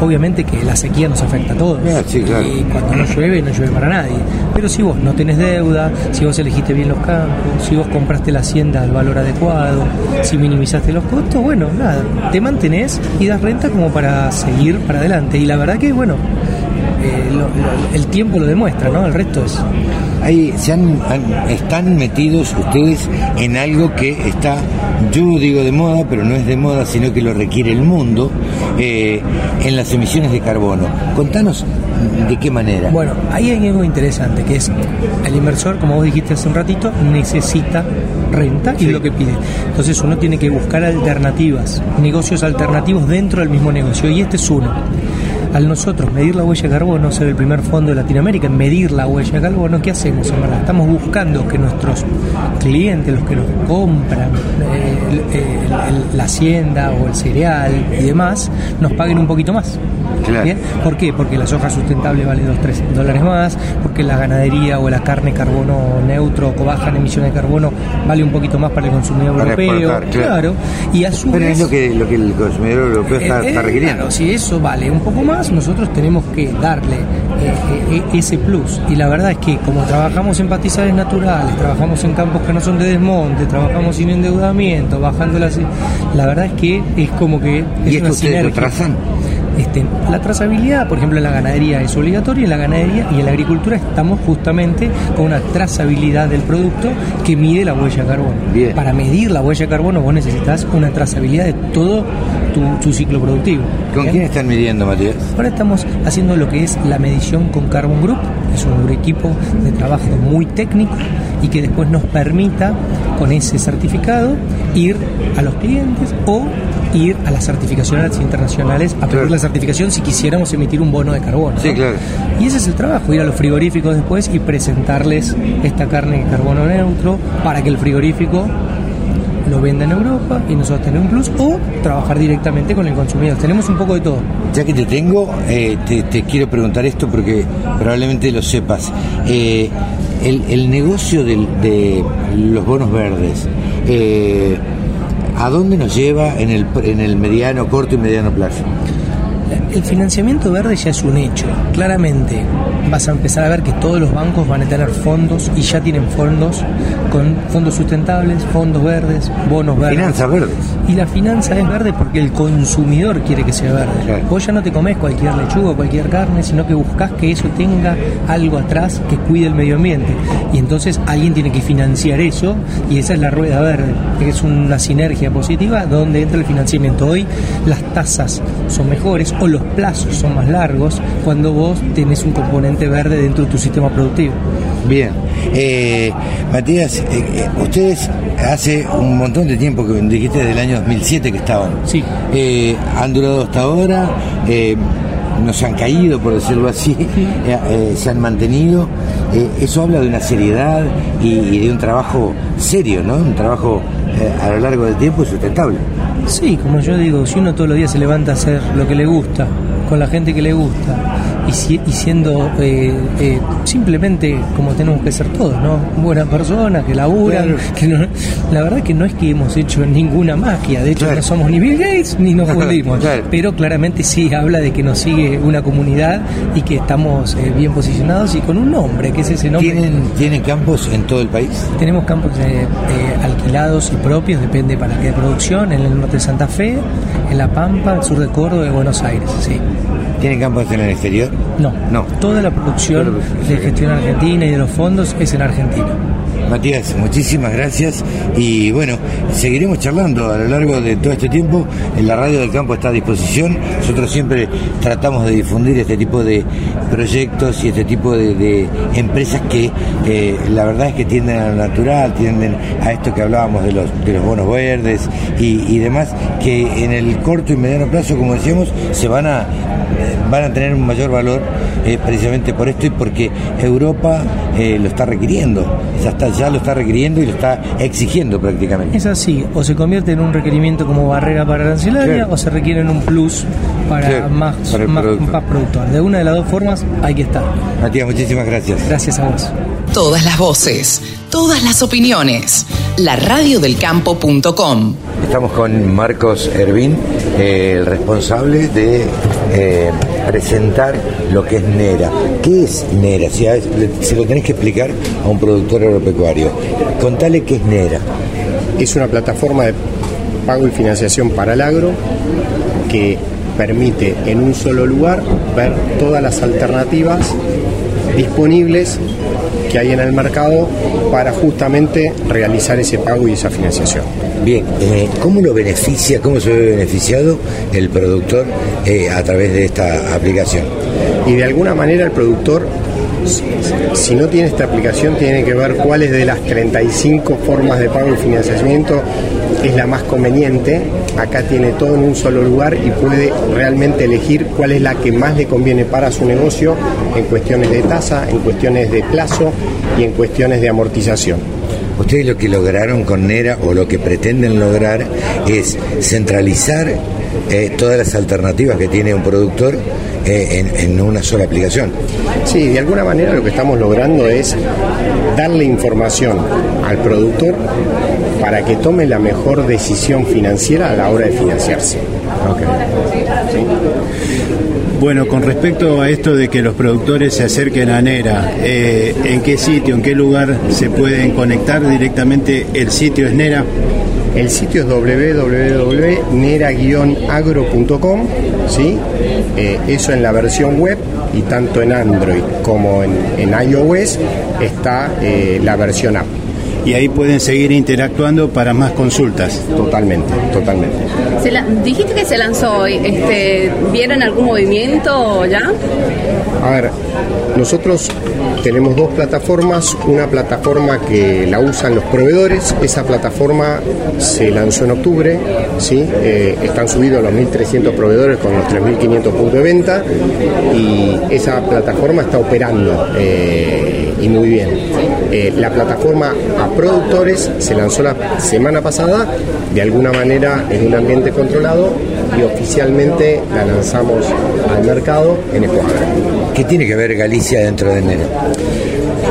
Obviamente que la sequía nos afecta a todos. Y cuando no llueve, no llueve para nadie. Pero si vos no tenés deuda, si vos elegiste bien los campos, si vos compraste la hacienda al valor adecuado, si minimizaste los costos, bueno, nada, te mantenés y das renta como para seguir para adelante. Y la verdad que, bueno, eh, lo- lo- el tiempo lo demuestra, ¿no? El resto es Ahí se han, han- están metidos ustedes en algo que está, yo digo de moda, pero no es de moda, sino que lo requiere el mundo, eh, en las emisiones de carbono. Contanos de qué manera. Bueno, ahí hay algo interesante, que es el inversor, como vos dijiste hace un ratito, necesita renta y es lo que pide. Entonces uno tiene que buscar alternativas, negocios alternativos dentro del mismo negocio, y este es uno. Al nosotros medir la huella de carbono, ser el primer fondo de Latinoamérica en medir la huella de carbono, ¿qué hacemos en? Estamos buscando que nuestros clientes, los que nos compran eh, la hacienda o el cereal y demás, nos paguen un poquito más. Claro. ¿Bien? ¿Por qué? Porque la soja sustentable vale 2, 3 dólares más, porque la ganadería o la carne carbono neutro o baja en emisiones de carbono vale un poquito más para el consumidor Para europeo. exportar, claro. Y a su Pero vez, es lo que, lo que el consumidor europeo está, eh, está eh, requiriendo. claro, si eso vale un poco más, nosotros tenemos que darle eh, ese plus. Y la verdad es que como trabajamos en pastizales naturales, trabajamos en campos que no son de desmonte, trabajamos sin endeudamiento, bajando las... La verdad es que es como que... Es ¿Y esto una ustedes lo trazan? Este, la trazabilidad, por ejemplo, en la ganadería es obligatoria, en la ganadería y en la agricultura estamos justamente con una trazabilidad del producto que mide la huella de carbono. Para medir la huella de carbono vos necesitas una trazabilidad de todo tu, tu ciclo productivo. ¿Con ¿Bien? quién están midiendo, Matías? Ahora estamos haciendo lo que es la medición con Carbon Group, que es un equipo de trabajo muy técnico y que después nos permita con ese certificado ir a los clientes o ir a las certificaciones internacionales a pedir la certificación si quisiéramos emitir un bono de carbono. Sí, ¿no? claro. Y ese es el trabajo, ir a los frigoríficos después y presentarles esta carne de carbono neutro para que el frigorífico lo venda en Europa y nosotros tenemos un plus o trabajar directamente con el consumidor. Tenemos un poco de todo. Ya que te tengo, eh, te, te quiero preguntar esto porque probablemente lo sepas. Eh, el, el negocio de los bonos verdes, eh, ¿a dónde nos lleva en el, en el mediano, corto y mediano plazo? El financiamiento verde ya es un hecho. Claramente vas a empezar a ver que todos los bancos van a tener fondos y ya tienen fondos con fondos sustentables, fondos verdes, bonos verdes. Finanzas verdes. Y la finanza es verde porque el consumidor quiere que sea verde. Vos ya no te comes cualquier lechuga o cualquier carne, sino que buscas que eso tenga algo atrás que cuide el medio ambiente. Y entonces alguien tiene que financiar eso y esa es la rueda verde, que es una sinergia positiva donde entra el financiamiento. Hoy las tasas son mejores o los plazos son más largos cuando vos tenés un componente verde dentro de tu sistema productivo. Bien. Eh, Matías, eh, eh, ustedes hace un montón de tiempo que dijiste desde el año 2007 que estaban. Sí. Eh, han durado hasta ahora, no se han caído, por decirlo así, se han mantenido. Eso habla de una seriedad y, y de un trabajo serio, ¿no? Un trabajo a lo largo del tiempo y sustentable. Sí, como yo digo, si uno todos los días se levanta a hacer lo que le gusta, con la gente que le gusta, y, si- y siendo eh, eh, simplemente como tenemos que ser todos, ¿no? Buenas personas, que laburan, que no- la verdad que no es que hemos hecho ninguna magia, de hecho no somos ni Bill Gates ni nos fundimos, pero claramente sí habla de que nos sigue una comunidad y que estamos eh, bien posicionados y con un nombre, que es ese nombre. ¿Tienen, ¿Tienen campos en todo el país? Tenemos campos eh, eh, alquilados y propios, depende para qué producción, en el norte de Santa Fe, en La Pampa, el sur de Córdoba y Buenos Aires, sí. ¿Tienen campos en el exterior? No, no. Toda la producción de gestión argentina y de los fondos es en Argentina. Matías, muchísimas gracias y bueno, seguiremos charlando a lo largo de todo este tiempo. La radio del campo está a disposición. Nosotros siempre tratamos de difundir este tipo de proyectos y este tipo de, empresas que eh, la verdad es que tienden a lo natural, tienden a esto que hablábamos de los, de los bonos verdes y, demás, que en el corto y mediano plazo, como decíamos, se van a, eh, van a tener un mayor valor eh, precisamente por esto y porque Europa lo está requiriendo, está, ya lo está requiriendo y lo está exigiendo prácticamente. Es así, o se convierte en un requerimiento como barrera para arancelaria Claro. o se requiere en un plus para, más, para más, producto. más productor. De una de las dos formas hay que estar. Matías, muchísimas gracias. Gracias a vos. Todas las voces, todas las opiniones. La radiodelcampo.com. Estamos con Marcos Hervín, eh, el responsable de eh, presentar lo que es NERA. ¿Qué es NERA? Si se lo tenés que explicar a un productor agropecuario. Contale qué es NERA. Es una plataforma de pago y financiación para el agro que permite en un solo lugar ver todas las alternativas disponibles que hay en el mercado para justamente realizar ese pago y esa financiación. Bien, eh, ¿cómo lo beneficia, cómo se ve beneficiado el productor eh, a través de esta aplicación? Y de alguna manera el productor, si- si no tiene esta aplicación, tiene que ver cuáles de las 35 formas de pago y financiamiento es la más conveniente. Acá tiene todo en un solo lugar y puede realmente elegir cuál es la que más le conviene para su negocio en cuestiones de tasa, en cuestiones de plazo y en cuestiones de amortización. Ustedes lo que lograron con NERA o lo que pretenden lograr es centralizar eh, todas las alternativas que tiene un productor eh, en, en una sola aplicación. Sí, de alguna manera lo que estamos logrando es darle información al productor para que tome la mejor decisión financiera a la hora de financiarse. Bueno, con respecto a esto de que los productores se acerquen a NERA, eh, ¿en qué sitio, en qué lugar se pueden conectar directamente? ¿El sitio es NERA? El sitio es www.nera-agro.com, ¿sí? Eh, eso en la versión web y tanto en Android como en, en iOS está eh, la versión app. Y ahí pueden seguir interactuando para más consultas. Totalmente, totalmente. Se la- dijiste que se lanzó hoy. Este, ¿Vieron algún movimiento ya? A ver, nosotros tenemos dos plataformas, una plataforma que la usan los proveedores, esa plataforma se lanzó en octubre, ¿sí? Eh, están subidos los 1.300 proveedores con los 3.500 puntos de venta y esa plataforma está operando eh, y muy bien. Eh, la plataforma a productores se lanzó la semana pasada, de alguna manera en un ambiente controlado y oficialmente la lanzamos al mercado en Ecuador. ¿Qué tiene que ver Galicia dentro de Nera?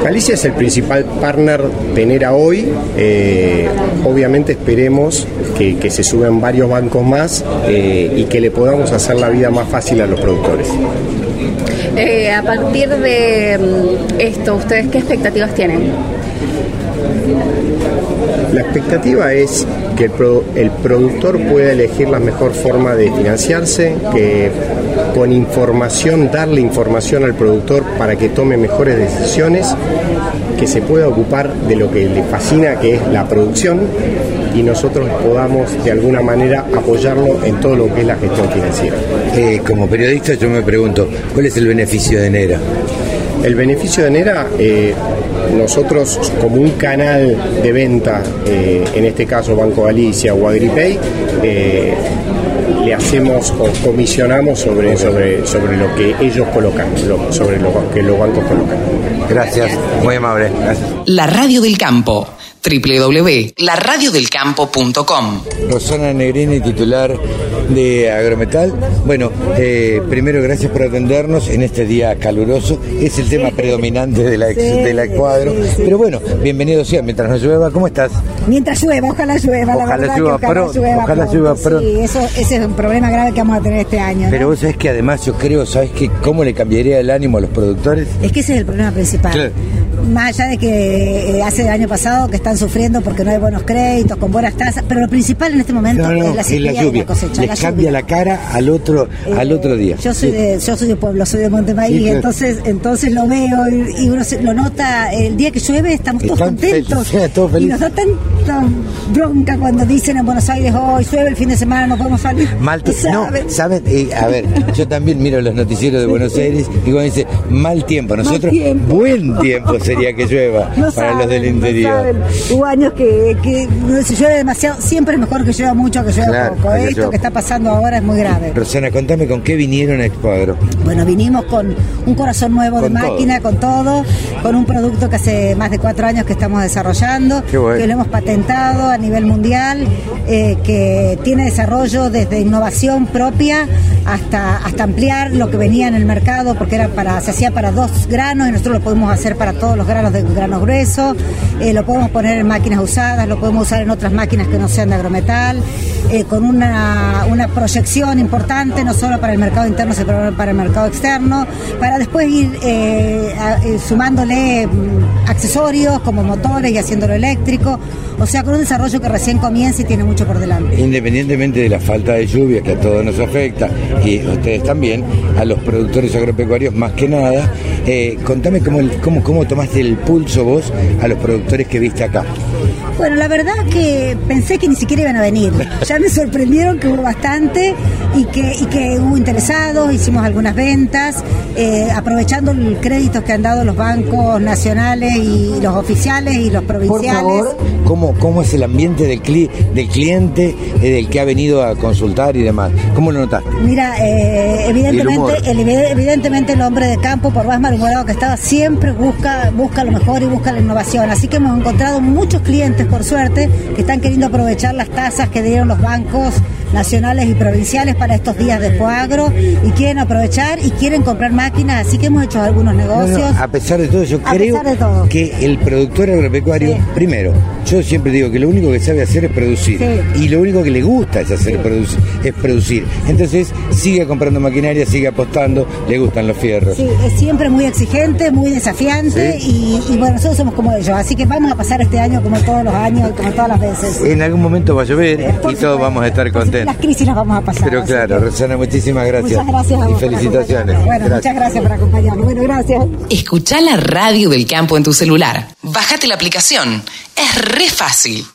Galicia es el principal partner de Nera hoy. Eh, obviamente esperemos que, que se suban varios bancos más eh, y que le podamos hacer la vida más fácil a los productores. Eh, a partir de mm, esto, ¿ustedes qué expectativas tienen? La expectativa es que el, el productor pueda elegir la mejor forma de financiarse, que con información, darle información al productor para que tome mejores decisiones, que se pueda ocupar de lo que le fascina, que es la producción, y nosotros podamos de alguna manera apoyarlo en todo lo que es la gestión financiera. Eh, como periodista yo me pregunto, ¿cuál es el beneficio de Nera? El beneficio de Nera, eh, nosotros como un canal de venta, eh, en este caso Banco Galicia o Agripay, eh, le hacemos o comisionamos sobre, sobre, sobre lo que ellos colocan, lo- sobre lo que los bancos colocan. Gracias, muy amable. Gracias. La Radio del Campo. www.laradiodelcampo.com Rosana Negrini, titular de Agrometal. Bueno, eh, primero gracias por atendernos en este día caluroso. Es el tema predominante de la, ex- de la cuadro. Pero bueno, bienvenido sea. Mientras no llueva, ¿cómo estás? Mientras llueva, ojalá llueva, la Ojalá verdad llueva que ojalá pronto, llueva ojalá pronto. llueva pronto. Sí, eso, ese es un problema grave que vamos a tener este año. ¿no? Pero vos sabés que además yo creo, ¿sabés qué? ¿Cómo le cambiaría el ánimo a los productores? Es que ese es el problema principal. Claro. Más allá de que eh, hace el año pasado que están sufriendo porque no hay buenos créditos, con buenas tasas, pero lo principal en este momento No, no, es la es la y lluvia. la cosecha. Les la cambia lluvia. la cara al otro, al otro día. Yo soy, Sí. de, yo soy de pueblo, soy de Sí, claro. entonces, entonces lo veo y, y uno se- lo nota. El día que llueve estamos todos Están contentos. felices, todos y felices. nos da tanta bronca cuando dicen en Buenos Aires hoy llueve el fin de semana, no podemos salir. Mal Y tiempo. No, saben. Eh, a ver, yo también miro los noticieros de Buenos Aires y cuando dice mal tiempo, nosotros buen tiempo sería que llueva No para los del no interior. Hubo años que, que no, si llueve demasiado, siempre es mejor que llueva mucho que llueva Claro, poco. que Esto llueva. que está pasando ahora es muy grave. Rosana, contame con qué vinieron a Expo Agro. Bueno, vinimos con un corazón nuevo de todo. máquina, con todo, con un producto que hace más de cuatro años que estamos desarrollando, bueno. que lo hemos patentado a nivel mundial, eh, que tiene desarrollo desde innovación propia hasta, hasta ampliar lo que venía en el mercado, porque era para, se hacía para dos granos y nosotros lo podemos hacer para todos los granos de grano grueso, eh, lo podemos poner en máquinas usadas, lo podemos usar en otras máquinas que no sean de agrometal, eh, con una, una proyección importante, no solo para el mercado interno, sino para el mercado externo, para después ir eh, eh, sumándole mm, accesorios como motores y haciéndolo eléctrico, o sea, con un desarrollo que recién comienza y tiene mucho por delante. Independientemente de la falta de lluvia que a todos nos afecta y ustedes también, a los productores agropecuarios más que nada, contame cómo, cómo, cómo tomaste el pulso vos a los productores que viste acá. Bueno, la verdad que pensé que ni siquiera iban a venir. Ya me sorprendieron que hubo bastante y que, y que hubo interesados, hicimos algunas ventas, eh, aprovechando el crédito que han dado los bancos nacionales y los oficiales y los Por provinciales. favor, ¿cómo, cómo es el ambiente del, cli- del cliente, eh, del que ha venido a consultar y demás? ¿Cómo lo notaste? Mira, eh, el evidentemente, el, evidentemente el hombre de campo, por más malhumorado que estaba, siempre busca, busca lo mejor y busca la innovación. Así que hemos encontrado muchos clientes, por suerte, que están queriendo aprovechar las tasas que dieron los bancos nacionales y provinciales para estos días de Expoagro y quieren aprovechar y quieren comprar máquinas, así que hemos hecho algunos No, negocios. no, a pesar de todo, yo A creo pesar de todo. que el productor agropecuario, primero, yo siempre digo que lo único que sabe hacer es producir. Sí. Y lo único que le gusta es hacer produc- es producir. Entonces, sigue comprando maquinaria, sigue apostando, le gustan los fierros. Sí, es siempre muy exigente, muy desafiante y, y bueno, nosotros somos como ellos, así que vamos a pasar este año como todos los años y como todas las veces. En algún momento va a llover y todos vamos a estar Las crisis las vamos a pasar. Pero claro, Rosana, muchísimas gracias. Muchas gracias a Y vos felicitaciones. Bueno, Gracias. muchas gracias por acompañarnos. Bueno, gracias. Escucha la radio del campo en tu celular. Bájate la aplicación. Es re fácil.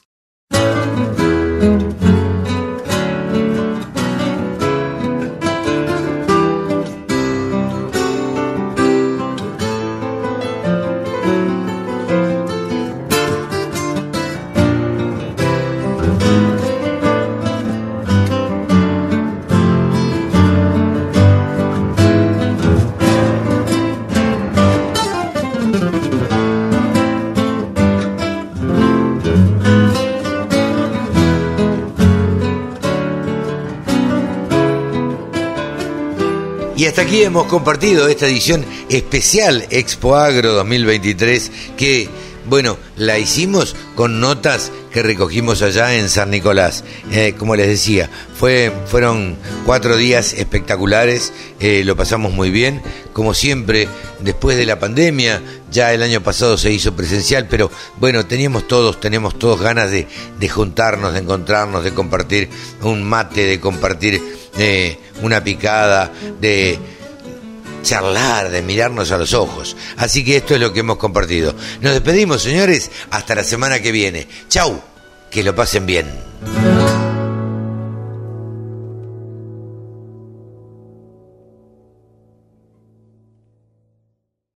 Hasta aquí hemos compartido esta edición especial Expo Agro 2023 que, bueno, la hicimos con notas que recogimos allá en San Nicolás. Eh, como les decía, fue, fueron cuatro días espectaculares, eh, lo pasamos muy bien. Como siempre, después de la pandemia, ya el año pasado se hizo presencial, pero bueno, teníamos todos, tenemos todos ganas de, juntarnos, de encontrarnos, de compartir un mate, de compartir eh, una picada, de charlar, de mirarnos a los ojos. Así que esto es lo que hemos compartido. Nos despedimos, señores, hasta la semana que viene. Chau, que lo pasen bien.